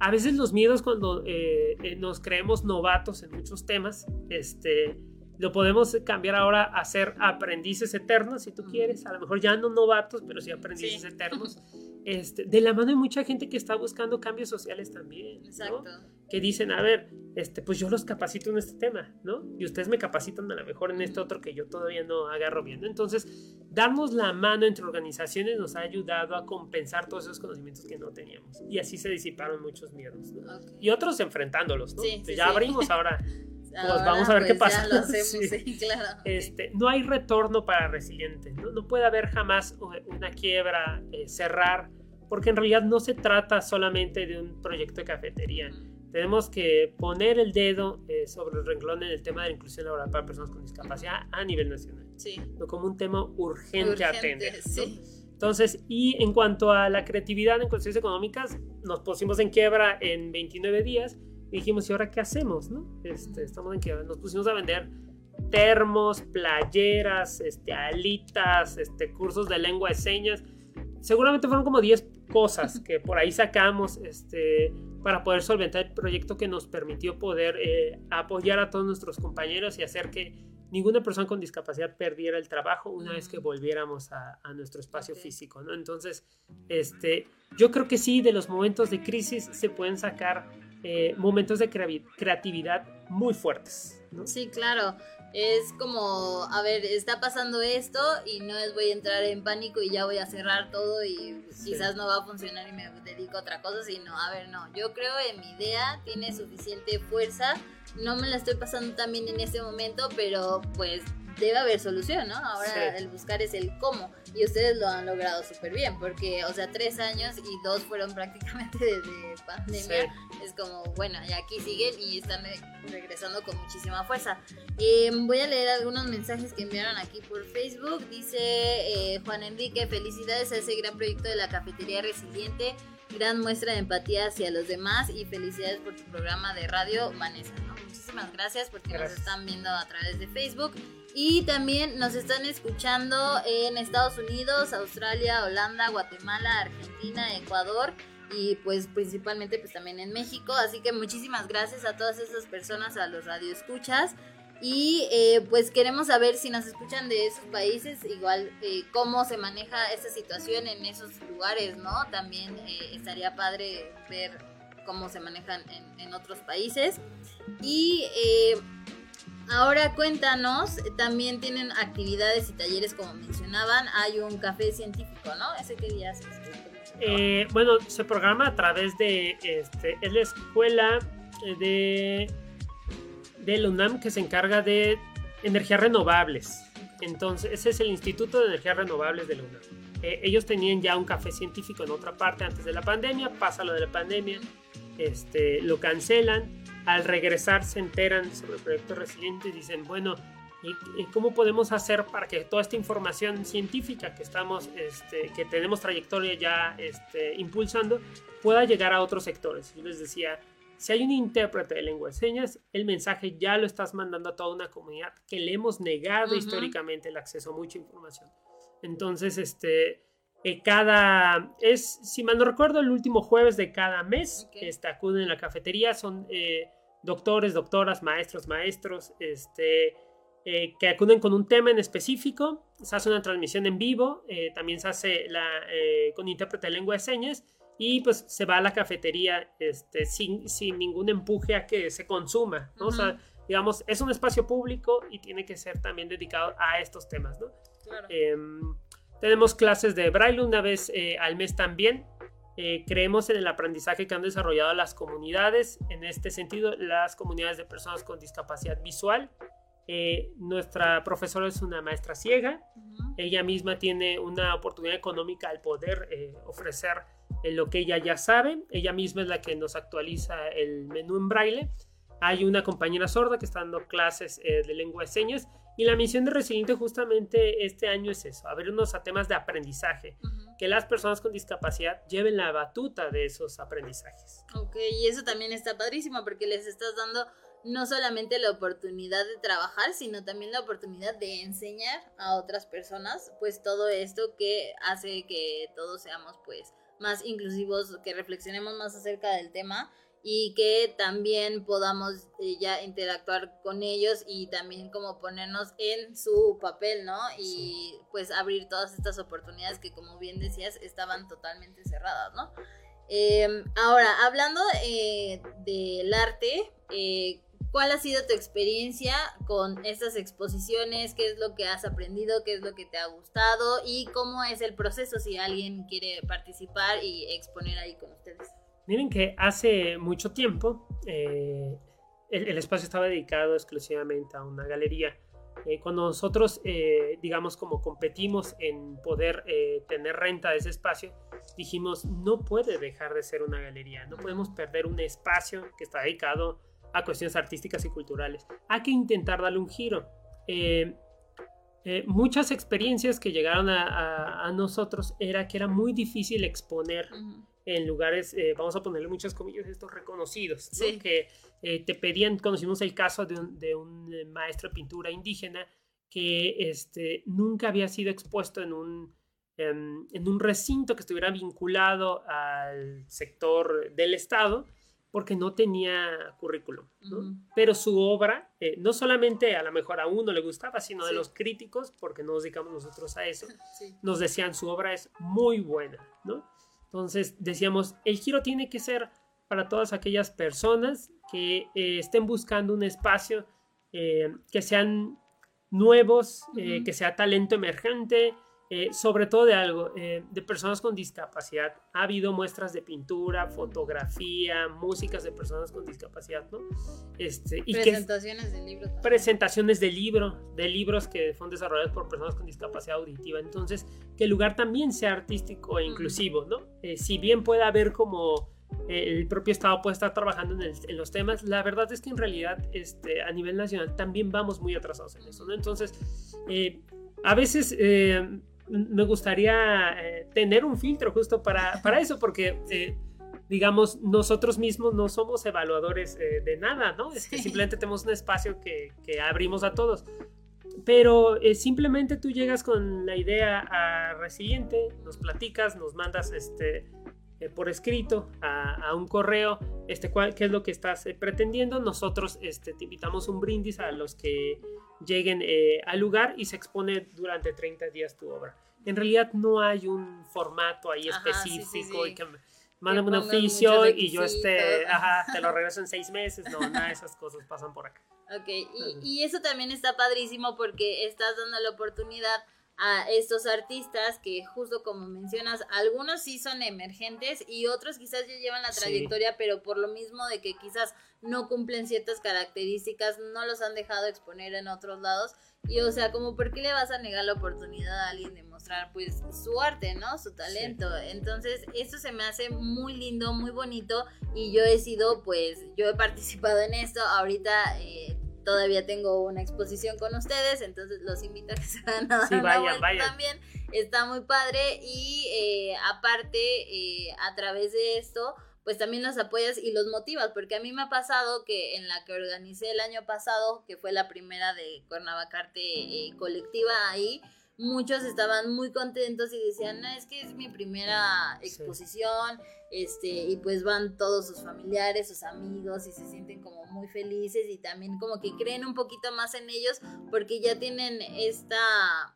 A veces los miedos cuando eh, eh, nos creemos novatos en muchos temas, este, lo podemos cambiar ahora a ser aprendices eternos, si tú quieres, a lo mejor ya no novatos, pero sí aprendices eternos. Este, de la mano de mucha gente que está buscando cambios sociales también. Exacto. Que dicen, a ver, este, pues yo los capacito en este tema, ¿no? Y ustedes me capacitan a lo mejor en este otro que yo todavía no agarro bien. Entonces, darnos la mano entre organizaciones nos ha ayudado a compensar todos esos conocimientos que no teníamos. Y así se disiparon muchos miedos, ¿no? Y otros enfrentándolos, ¿no? Sí, ya abrimos ahora. Pues vamos a ver qué pues, pasa. claro. este, no hay retorno para resiliente, ¿no? no puede haber jamás una quiebra, eh, cerrar porque en realidad no se trata solamente de un proyecto de cafetería. Tenemos que poner el dedo eh, sobre el renglón en el tema de la inclusión laboral para personas con discapacidad a nivel nacional. Sí. No como un tema urgente, a atender. Sí. Entonces, y en cuanto a la creatividad en cuestiones económicas, nos pusimos en quiebra en 29 días y dijimos, ¿y ahora qué hacemos? No? Este, estamos en quiebra. Nos pusimos a vender termos, playeras, este, alitas, este, cursos de lengua de señas. Seguramente fueron como 10 cosas que por ahí sacamos este, para poder solventar el proyecto que nos permitió poder eh, apoyar a todos nuestros compañeros y hacer que ninguna persona con discapacidad perdiera el trabajo una vez que volviéramos a, nuestro espacio físico. ¿no? Entonces, este, yo creo que sí, de los momentos de crisis se pueden sacar eh, momentos de creatividad muy fuertes. Sí, claro. Es como, a ver, está pasando esto y no es voy a entrar en pánico y ya voy a cerrar todo y quizás no va a funcionar y me dedico a otra cosa, sino, a ver, no, yo creo en mi idea, tiene suficiente fuerza, no me la estoy pasando tan bien en este momento, pero pues debe haber solución, ¿no? Ahora el buscar es el cómo. Y ustedes lo han logrado súper bien, porque, o sea, tres años y dos fueron prácticamente desde pandemia. Es como, bueno, y aquí siguen y están regresando con muchísima fuerza. Em, voy a leer algunos mensajes que enviaron aquí por Facebook. Dice eh, Juan Enrique, felicidades a ese gran proyecto de la cafetería resiliente. Gran muestra de empatía hacia los demás y felicidades por tu programa de radio, Vanessa. Muchísimas gracias porque nos están viendo a través de Facebook. Y también nos están escuchando en Estados Unidos, Australia, Holanda, Guatemala, Argentina, Ecuador y pues principalmente pues también en México. Así que muchísimas gracias a todas esas personas, a los radioescuchas. Y eh, pues queremos saber si nos escuchan de esos países, igual eh, cómo se maneja esta situación en esos lugares, ¿no? También eh, estaría padre ver cómo se manejan en, en otros países. Y Ahora cuéntanos, también tienen actividades y talleres como mencionaban, hay un café científico, ¿no? ¿Ese qué día es? Eh, bueno, se programa a través de, este, es la escuela de, de la UNAM que se encarga de energías renovables. Entonces, ese es el Instituto de Energías Renovables de la UNAM. Eh, ellos tenían ya un café científico en otra parte antes de la pandemia, pasa lo de la pandemia, este, lo cancelan al regresar se enteran sobre el proyecto resiliente y dicen, bueno, ¿y, cómo podemos hacer para que toda esta información científica que estamos, este, que tenemos trayectoria ya este, impulsando, pueda llegar a otros sectores? Yo les decía, si hay un intérprete de lengua de señas, el mensaje ya lo estás mandando a toda una comunidad que le hemos negado históricamente el acceso a mucha información. Entonces, este, eh, cada, es, si mal no recuerdo, el último jueves de cada mes, este, acuden en la cafetería, son eh, doctores, doctoras, maestros, maestros, este, eh, que acuden con un tema en específico. Se hace una transmisión en vivo, eh, también se hace la, eh, con intérprete de lengua de señas y pues se va a la cafetería este, sin, sin ningún empuje a que se consuma. ¿no? O sea, digamos, es un espacio público y tiene que ser también dedicado a estos temas. ¿no? Em, tenemos clases de braille una vez al mes también. Eh, creemos en el aprendizaje que han desarrollado las comunidades, en este sentido, las comunidades de personas con discapacidad visual. Eh, nuestra profesora es una maestra ciega, ella misma tiene una oportunidad económica al poder eh, ofrecer lo que ella ya sabe, ella misma es la que nos actualiza el menú en braille. Hay una compañera sorda que está dando clases de lengua de señas y la misión de Resiliente justamente este año es eso, abrirnos a temas de aprendizaje, que las personas con discapacidad lleven la batuta de esos aprendizajes. Ok, y eso también está padrísimo porque les estás dando no solamente la oportunidad de trabajar, sino también la oportunidad de enseñar a otras personas, pues todo esto que hace que todos seamos pues más inclusivos, que reflexionemos más acerca del tema y que también podamos eh, ya interactuar con ellos y también como ponernos en su papel, ¿no? Y pues abrir todas estas oportunidades que como bien decías estaban totalmente cerradas, ¿no? Em, ahora, hablando eh, del arte, eh, ¿cuál ha sido tu experiencia con estas exposiciones? ¿Qué es lo que has aprendido? ¿Qué es lo que te ha gustado? ¿Y cómo es el proceso si alguien quiere participar y exponer ahí con ustedes? Miren que hace mucho tiempo eh, el, espacio estaba dedicado exclusivamente a una galería. Eh, cuando nosotros, eh, digamos, como competimos en poder tener renta de ese espacio, dijimos, no puede dejar de ser una galería, no podemos perder un espacio que está dedicado a cuestiones artísticas y culturales. Hay que intentar darle un giro. muchas experiencias que llegaron a, nosotros era que era muy difícil exponer en lugares, eh, vamos a ponerle muchas comillas, estos reconocidos, que eh, te pedían, conocimos el caso de un, de un, eh, maestro de pintura indígena que este, nunca había sido expuesto en un, em, en, un recinto que estuviera vinculado al sector del Estado porque no tenía currículum, pero su obra, no solamente a lo mejor a uno le gustaba, sino de los críticos, porque nos dedicamos nosotros a eso, nos decían su obra es muy buena, ¿no? Entonces decíamos, el giro tiene que ser para todas aquellas personas que eh, estén buscando un espacio que sean nuevos, que sea talento emergente, eh, sobre todo de algo, eh, de personas con discapacidad. Ha habido muestras de pintura, fotografía, músicas de personas con discapacidad, ¿no? Este, y presentaciones de libros. Presentaciones de libro, de libros que fueron desarrollados por personas con discapacidad auditiva. Entonces, que el lugar también sea artístico e inclusivo, ¿no? Eh, si bien puede haber como el propio Estado puede estar trabajando en, en, los temas, la verdad es que en realidad este, a nivel nacional también vamos muy atrasados en eso, ¿no? Entonces, a veces me gustaría eh, tener un filtro justo para, para eso, porque, eh, digamos, nosotros mismos no somos evaluadores eh, de nada, ¿no? Es que simplemente tenemos un espacio que, que abrimos a todos. Pero simplemente tú llegas con la idea a Resiliente, nos platicas, nos mandas este, por escrito a, a, un correo este, cuál, qué es lo que estás pretendiendo. Nosotros este, te invitamos un brindis a los que lleguen eh, al lugar y se expone durante 30 días tu obra. En realidad no hay un formato ahí específico y que mándame un oficio y yo este, ajá, te lo regreso en seis meses. No, nada de esas cosas pasan por acá. Ok, y, y eso también está padrísimo porque estás dando la oportunidad a estos artistas que justo como mencionas, algunos sí son emergentes y otros quizás ya llevan la trayectoria, pero por lo mismo de que quizás no cumplen ciertas características, no los han dejado exponer en otros lados. Y o sea, como por qué le vas a negar la oportunidad a alguien de mostrar pues su arte, ¿no? Su talento. Entonces, esto se me hace muy lindo, muy bonito y yo he sido pues, yo he participado en esto, ahorita eh, todavía tengo una exposición con ustedes, entonces los invito a que se vayan a dar también. Está muy padre y eh, aparte, eh, a través de esto, pues también los apoyas y los motivas, porque a mí me ha pasado que en la que organicé el año pasado, que fue la primera de Cuernavacarte eh, colectiva ahí, muchos estaban muy contentos y decían, no, es que es mi primera exposición, este, y pues van todos sus familiares, sus amigos, y se sienten como muy felices y también como que creen un poquito más en ellos porque ya tienen esta,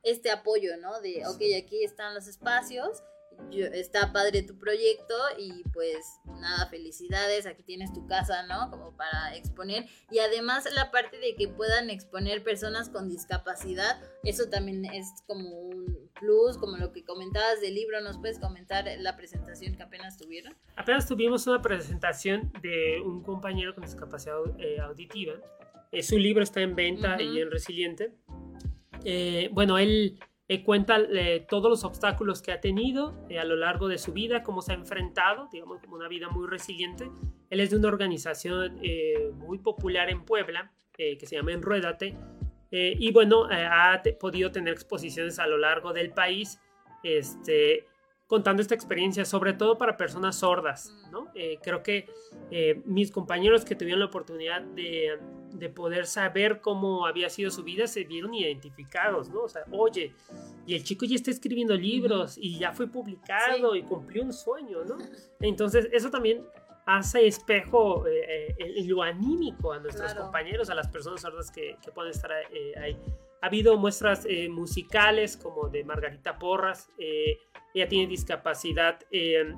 este apoyo, ¿no? De, ok, aquí están los espacios está padre tu proyecto y pues nada, felicidades, aquí tienes tu casa, ¿no? Como para exponer. Y además la parte de que puedan exponer personas con discapacidad, eso también es como un plus, como lo que comentabas del libro, ¿nos puedes comentar la presentación que apenas tuvieron? Apenas tuvimos una presentación de un compañero con discapacidad eh, auditiva. Eh, su libro está en venta y en Resiliente. Eh, bueno, él eh, cuenta eh, todos los obstáculos que ha tenido eh, a lo largo de su vida, cómo se ha enfrentado, digamos, como una vida muy resiliente. Él es de una organización muy popular en Puebla, que se llama Enruédate, y bueno, ha podido tener exposiciones a lo largo del país, este, contando esta experiencia, sobre todo para personas sordas, ¿no? creo que mis compañeros que tuvieron la oportunidad de de poder saber cómo había sido su vida, se vieron identificados, ¿no? O sea, oye, y el chico ya está escribiendo libros y ya fue publicado y cumplió un sueño, ¿no? Entonces, eso también hace espejo eh, eh, lo anímico a nuestros compañeros, a las personas sordas que, que pueden estar eh, ahí. Ha habido muestras musicales como de Margarita Porras, ella tiene discapacidad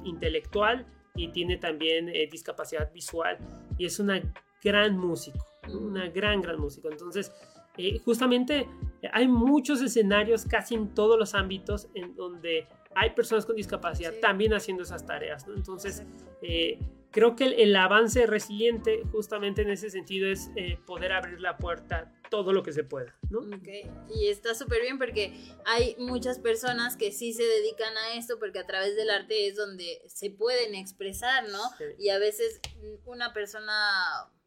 intelectual y tiene también discapacidad visual y es una gran músico una gran, gran música. Entonces, eh, justamente hay muchos escenarios casi en todos los ámbitos en donde hay personas con discapacidad también haciendo esas tareas. Entonces, eh, creo que el, avance resiliente justamente en ese sentido es eh, poder abrir la puerta todo lo que se pueda. ¿no? Y está súper bien porque hay muchas personas que sí se dedican a esto porque a través del arte es donde se pueden expresar, ¿no? Y a veces una persona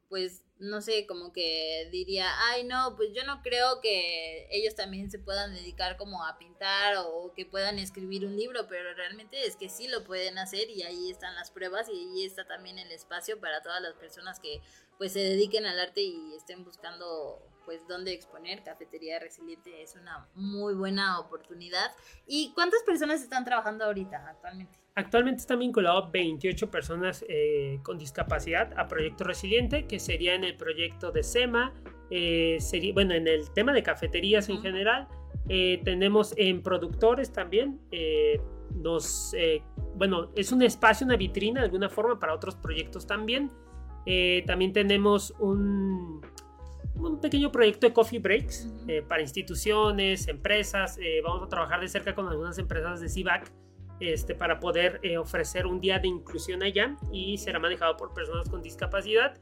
pues no sé, como que diría, ay no, pues yo no creo que ellos también se puedan dedicar como a pintar o que puedan escribir un libro, pero realmente es que sí lo pueden hacer y ahí están las pruebas y ahí está también el espacio para todas las personas que pues se dediquen al arte y estén buscando pues dónde exponer. Cafetería Resiliente es una muy buena oportunidad. ¿Y cuántas personas están trabajando ahorita actualmente? Actualmente están vinculados 28 personas eh, con discapacidad a Proyecto Resiliente, que sería en el proyecto de SEMA, eh, sería, bueno, en el tema de cafeterías en general. Eh, tenemos en productores también. nos, bueno, es un espacio, una vitrina de alguna forma para otros proyectos también. también tenemos un un pequeño proyecto de coffee breaks eh, para instituciones, empresas. Eh, vamos a trabajar de cerca con algunas empresas de CIVAC este, para poder eh, ofrecer un día de inclusión allá y será manejado por personas con discapacidad.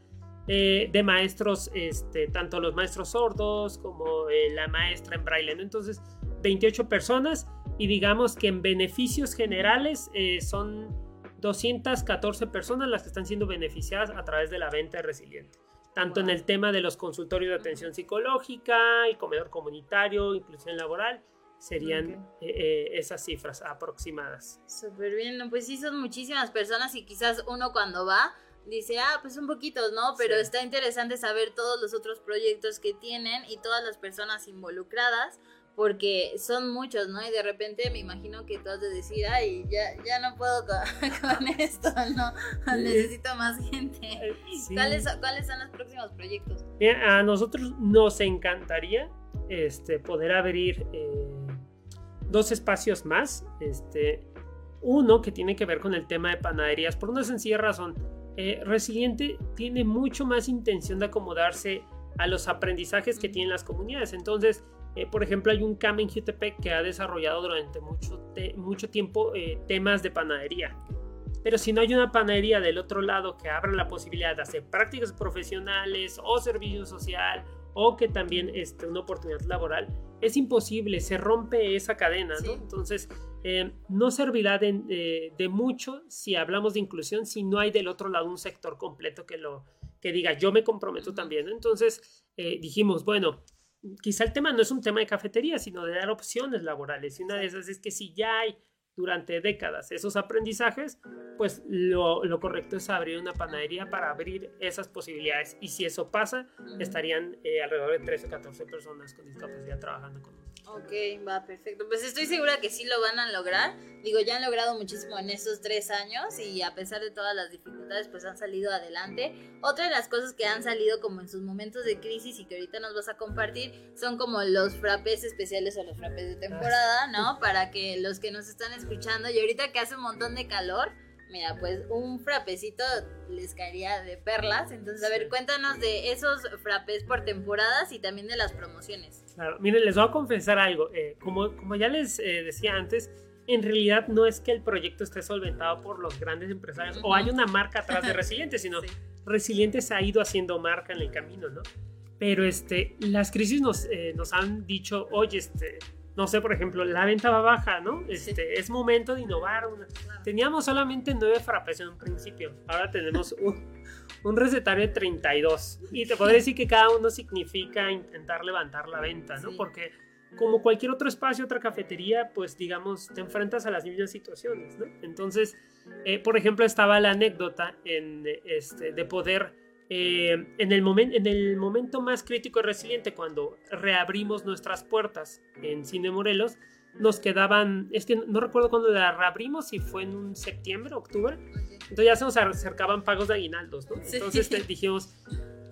de maestros, este, tanto los maestros sordos como la maestra en braille. Entonces, 28 personas y digamos que en beneficios generales son 214 personas las que están siendo beneficiadas a través de la venta de Resiliente tanto en el tema de los consultorios de atención psicológica, y comedor comunitario, inclusión laboral, serían eh, eh, esas cifras aproximadas. Súper bien, pues sí, son muchísimas personas y quizás uno cuando va dice, ah, pues un poquito, ¿no? Pero está interesante saber todos los otros proyectos que tienen y todas las personas involucradas porque son muchos, ¿no? Y de repente me imagino que tú has de decir, ay, ya, ya no puedo con, esto, ¿no? Necesito más gente. Eh, ¿Cuáles, son los próximos proyectos? a nosotros nos encantaría este, poder abrir eh, dos espacios más. Este, uno que tiene que ver con el tema de panaderías, por una sencilla razón. Eh, Resiliente tiene mucho más intención de acomodarse a los aprendizajes que tienen las comunidades. Entonces, eh, por ejemplo, hay un CAM en Jutepec que ha desarrollado durante mucho, mucho tiempo eh, temas de panadería. Pero si no hay una panadería del otro lado que abra la posibilidad de hacer prácticas profesionales o servicio social o que también esté una oportunidad laboral, es imposible, se rompe esa cadena, ¿no? Entonces, eh, no servirá de, de, mucho si hablamos de inclusión si no hay del otro lado un sector completo que lo que diga yo me comprometo también. Entonces, dijimos, bueno, quizá el tema no es un tema de cafetería, sino de dar opciones laborales. Y una de esas es que si ya hay durante décadas esos aprendizajes, pues lo, correcto es abrir una panadería para abrir esas posibilidades. Y si eso pasa, estarían eh, alrededor de 13 o 14 personas con discapacidad trabajando con. Ok, va, perfecto. Pues estoy segura que sí lo van a lograr. Digo, ya han logrado muchísimo en estos tres años y a pesar de todas las dificultades, pues han salido adelante. Otra de las cosas que han salido como en sus momentos de crisis y que ahorita nos vas a compartir son como los frapes especiales o los frapes de temporada, ¿no? Para que los que nos están escuchando y ahorita que hace un montón de calor, Mira, pues un frapecito les caería de perlas. Entonces, a ver, cuéntanos de esos frapes por temporadas y también de las promociones. Claro, miren, les voy a confesar algo. Eh, como, como ya les eh, decía antes, en realidad no es que el proyecto esté solventado por los grandes empresarios o hay una marca atrás de Resiliente, sino Resiliente se ha ido haciendo marca en el camino, ¿no? Pero este, las crisis nos, eh, nos han dicho, oye, este, no sé, por ejemplo, la venta va baja, ¿no? Este, Es momento de innovar. Teníamos solamente nueve frappés en un principio, ahora tenemos un, un, recetario de 32. Y te podría decir que cada uno significa intentar levantar la venta, ¿no? Porque como cualquier otro espacio, otra cafetería, pues digamos, te enfrentas a las mismas situaciones, ¿no? Entonces, eh, por ejemplo, estaba la anécdota en, este, de poder eh, en, el en el momento más crítico y resiliente, cuando reabrimos nuestras puertas en Cine Morelos, nos quedaban, es que no recuerdo cuándo la reabrimos, si fue en un septiembre, octubre, entonces ya se nos acercaban pagos de aguinaldos, ¿no? Entonces dijimos,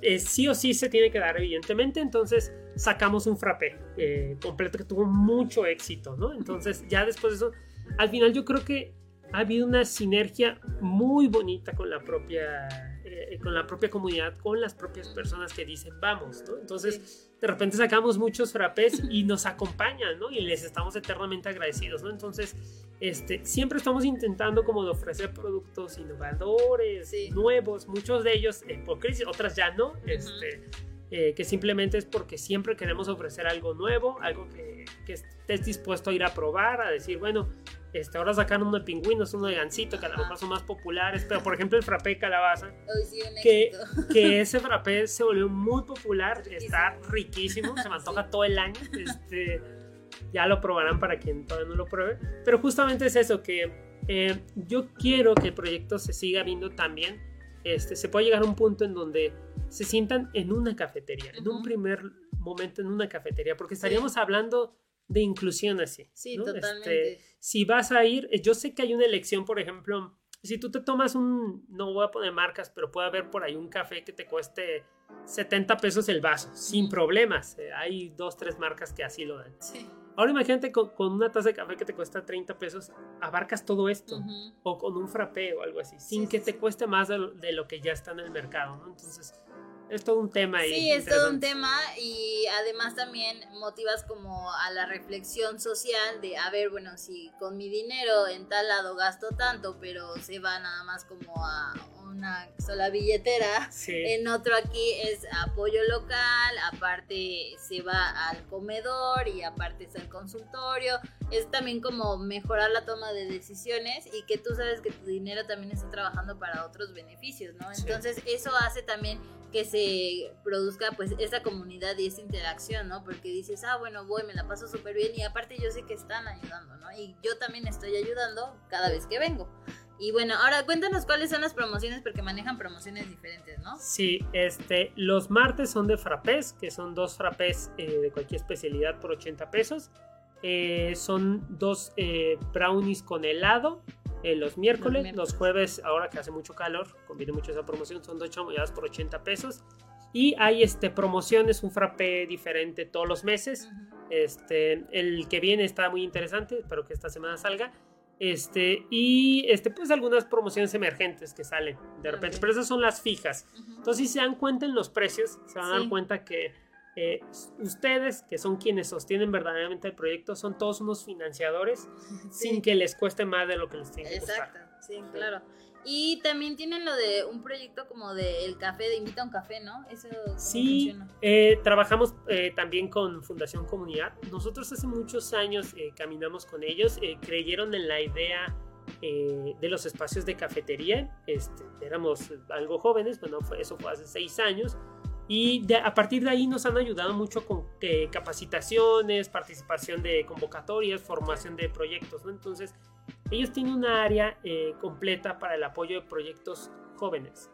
eh, sí o sí se tiene que dar, evidentemente, entonces sacamos un frappé eh, completo que tuvo mucho éxito, ¿no? Entonces ya después de eso, al final yo creo que ha habido una sinergia muy bonita con la propia eh, con la propia comunidad, con las propias personas que dicen vamos, ¿no? Entonces, de repente sacamos muchos frappés y nos acompañan, ¿no? Y les estamos eternamente agradecidos, ¿no? Entonces, este, siempre estamos intentando como de ofrecer productos innovadores, nuevos, muchos de ellos eh, por crisis, otras ya no, este, eh, que simplemente es porque siempre queremos ofrecer algo nuevo, algo que, que estés dispuesto a ir a probar, a decir, bueno, este, ahora sacaron uno de pingüinos, uno de gansito, que a lo mejor son más populares, pero por ejemplo el frappé de calabaza, que, que, ese frappé se volvió muy popular, está riquísimo, se me antoja todo el año, este, ya lo probarán para quien todavía no lo pruebe, pero justamente es eso, que eh, yo quiero que el proyecto se siga viendo también, este, se puede llegar a un punto en donde se sientan en una cafetería, en un primer momento en una cafetería, porque estaríamos hablando de inclusión así. Sí, totalmente. Este, si vas a ir, eh, yo sé que hay una elección, por ejemplo, si tú te tomas un, no voy a poner marcas, pero puede haber por ahí un café que te cueste 70 pesos el vaso, sin problemas. Eh, hay dos, tres marcas que así lo dan. Sí. Ahora imagínate con, una taza de café que te cuesta 30 pesos, abarcas todo esto. O con un frappé o algo así, sin que te cueste más de lo, que ya está en el mercado, ¿no? Entonces, es todo un tema ahí. Sí, es todo un tema y además también motivas como a la reflexión social de, a ver, bueno, si con mi dinero en tal lado gasto tanto, pero se va nada más como a una sola billetera, en otro aquí es apoyo local, aparte se va al comedor y aparte es al consultorio, es también como mejorar la toma de decisiones y que tú sabes que tu dinero también está trabajando para otros beneficios, ¿no? Entonces eso hace también que se produzca pues esa comunidad y esa interacción, ¿no? Porque dices, ah, bueno, voy, me la paso súper bien y aparte yo sé que están ayudando, ¿no? Y yo también estoy ayudando cada vez que vengo. Y bueno, ahora cuéntanos cuáles son las promociones porque manejan promociones diferentes, ¿no? Sí, este, los martes son de frappés, que son dos frappés eh, de cualquier especialidad por 80 pesos. Eh, son dos eh, brownies con helado los, miércoles, los, jueves, ahora que hace mucho calor, conviene mucho esa promoción, son dos chamoyadas por 80 pesos. Y hay este, promociones, un frappé diferente todos los meses. este, el que viene está muy interesante, espero que esta semana salga. Este, y este, pues algunas promociones emergentes que salen de repente, pero esas son las fijas. Entonces, si se dan cuenta en los precios, se van a dar cuenta que eh, ustedes, que son quienes sostienen verdaderamente el proyecto, son todos unos financiadores sin que les cueste más de lo que les tiene que Exacto, sí, claro. Y también tienen lo de un proyecto como de el café, de invita a un café, ¿no? Eso sí, eh, trabajamos eh, también con Fundación Comunidad. Nosotros hace muchos años caminamos con ellos, creyeron en la idea de los espacios de cafetería. Este, éramos algo jóvenes, bueno, eso fue hace seis años. Y a partir de ahí nos han ayudado mucho con eh, capacitaciones, participación de convocatorias, formación de proyectos. ¿no? Entonces, ellos tienen una área eh, completa para el apoyo de proyectos jóvenes.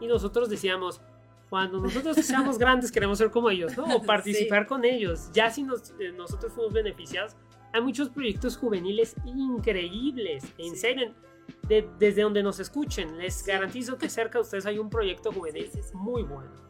Y nosotros decíamos, cuando nosotros seamos grandes queremos ser como ellos, ¿no? O participar con ellos. Ya si eh, nosotros fuimos beneficiados, hay muchos proyectos juveniles increíbles, en serio. desde donde nos escuchen, les garantizo que cerca de ustedes hay un proyecto juvenil muy bueno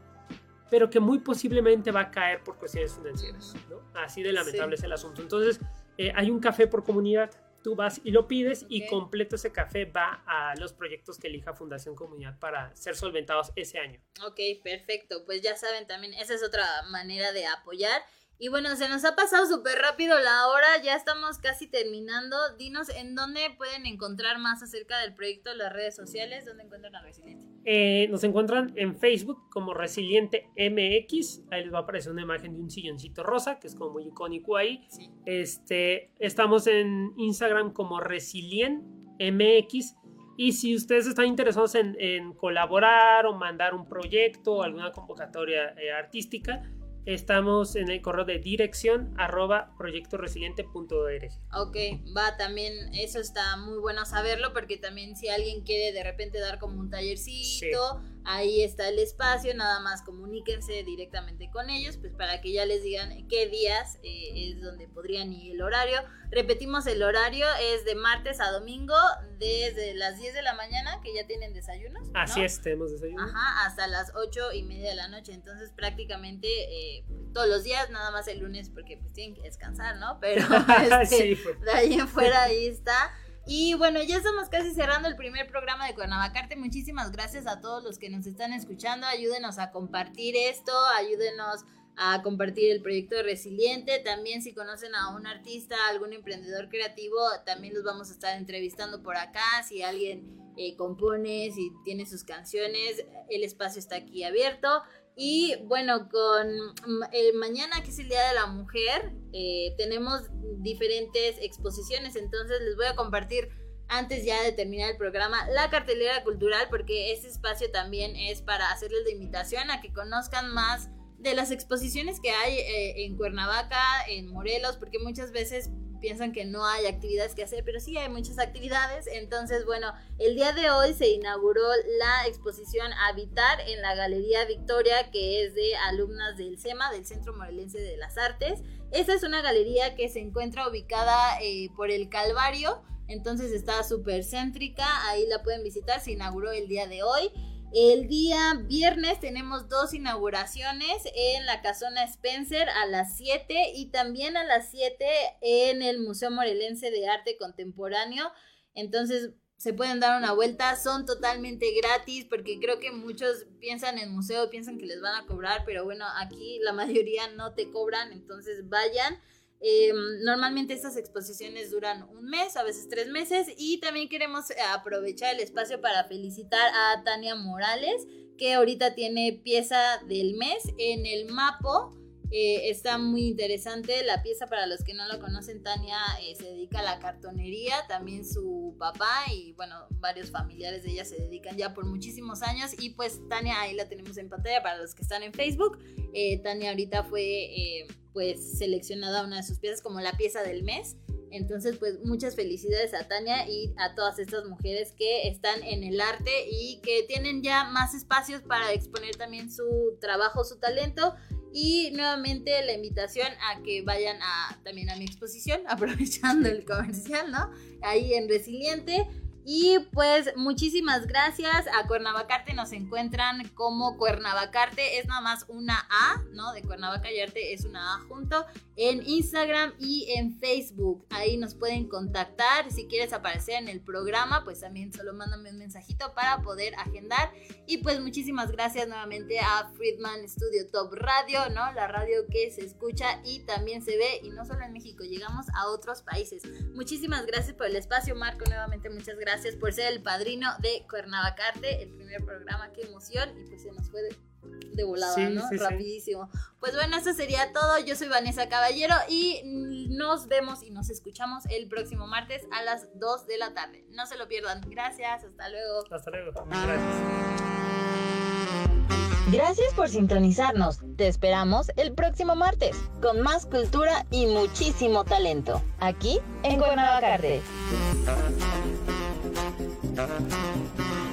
pero que muy posiblemente va a caer por cuestiones financieras. ¿no? Así de lamentable es el asunto. Entonces, eh, hay un café por comunidad. Tú vas y lo pides y completo ese café va a los proyectos que elija Fundación Comunidad para ser solventados ese año. Ok, perfecto. Pues ya saben también, esa es otra manera de apoyar. Y bueno, se nos ha pasado súper rápido la hora, ya estamos casi terminando. Dinos en dónde pueden encontrar más acerca del proyecto, las redes sociales, dónde encuentran a Resiliente. Eh, nos encuentran en Facebook como Resiliente MX, ahí les va a aparecer una imagen de un silloncito rosa, que es como muy icónico ahí. Este, estamos en Instagram como Resilient MX. Y si ustedes están interesados en, colaborar o mandar un proyecto o alguna convocatoria eh, artística, Estamos en el correo de dirección arroba proyectoresiliente.org. Ok, va también, eso está muy bueno saberlo porque también si alguien quiere de repente dar como un tallercito, ahí está el espacio, nada más comuníquense directamente con ellos, pues para que ya les digan qué días eh, es donde podrían ir el horario. Repetimos, el horario es de martes a domingo, desde las 10 de la mañana, que ya tienen desayunos. Así es, tenemos desayuno. Ajá, hasta las 8 y media de la noche, entonces prácticamente eh, todos los días, nada más el lunes porque pues tienen que descansar, ¿no? Pero este, pues. de ahí en fuera ahí está. Y bueno, ya estamos casi cerrando el primer programa de Cuernavacarte. Muchísimas gracias a todos los que nos están escuchando. Ayúdenos a compartir esto, ayúdenos a compartir el proyecto de Resiliente. También si conocen a un artista, algún emprendedor creativo, también los vamos a estar entrevistando por acá. Si alguien eh, compone, si tiene sus canciones, el espacio está aquí abierto. Y bueno, con mm, el mañana, que es el Día de la Mujer, eh, tenemos diferentes exposiciones. Entonces les voy a compartir antes ya de terminar el programa la cartelera cultural porque este espacio también es para hacerles de invitación a que conozcan más de las exposiciones que hay eh, en Cuernavaca, en Morelos, porque muchas veces piensan que no hay actividades que hacer, pero sí hay muchas actividades. Entonces, bueno, el día de hoy se inauguró la exposición Habitar en la Galería Victoria, que es de alumnas del CEMA, del Centro Morelense de las Artes. Esta es una galería que se encuentra ubicada eh, por el Calvario, entonces está súper céntrica, ahí la pueden visitar, se inauguró el día de hoy. El día viernes tenemos dos inauguraciones en la Casona Spencer a las 7 y también a las 7 en el Museo Morelense de Arte Contemporáneo. Entonces, se pueden dar una vuelta, son totalmente gratis porque creo que muchos piensan en museo, piensan que les van a cobrar, pero bueno, aquí la mayoría no te cobran, entonces vayan. Eh, normalmente estas exposiciones duran un mes, a veces tres meses y también queremos aprovechar el espacio para felicitar a Tania Morales que ahorita tiene pieza del mes en el Mapo eh, está muy interesante la pieza para los que no lo conocen. Tania eh, se dedica a la cartonería, también su papá y bueno, varios familiares de ella se dedican ya por muchísimos años y pues Tania ahí la tenemos en pantalla para los que están en Facebook. Eh, Tania ahorita fue pues seleccionada una de sus piezas como la pieza del mes. Entonces, pues muchas felicidades a Tania y a todas estas mujeres que están en el arte y que tienen ya más espacios para exponer también su trabajo, su talento y nuevamente la invitación a que vayan a, también a mi exposición, aprovechando el comercial, ¿no? Ahí en Resiliente. Y pues muchísimas gracias a Cuernavacarte, nos encuentran como Cuernavacarte, es nada más una A, ¿no? De Cuernavaca y Arte es una A junto, en Instagram y en Facebook. Ahí nos pueden contactar, si quieres aparecer en el programa, pues también solo mándame un mensajito para poder agendar. Y pues muchísimas gracias nuevamente a Friedman Studio Top Radio, ¿no? La radio que se escucha y también se ve, y no solo en México, llegamos a otros países. Muchísimas gracias por el espacio, Marco, nuevamente muchas gracias gracias por ser el padrino de Cuernavacarte, el primer programa, qué emoción, y pues se nos fue de, volada, ¿no? Rapidísimo. Pues bueno, eso sería todo. Yo soy Vanessa Caballero y nos vemos y nos escuchamos el próximo martes a las 2 de la tarde. No se lo pierdan. Gracias, hasta luego. Hasta luego. Gracias. Gracias por sintonizarnos. Te esperamos el próximo martes con más cultura y muchísimo talento. Aquí en Cuernavacarte. Thank you.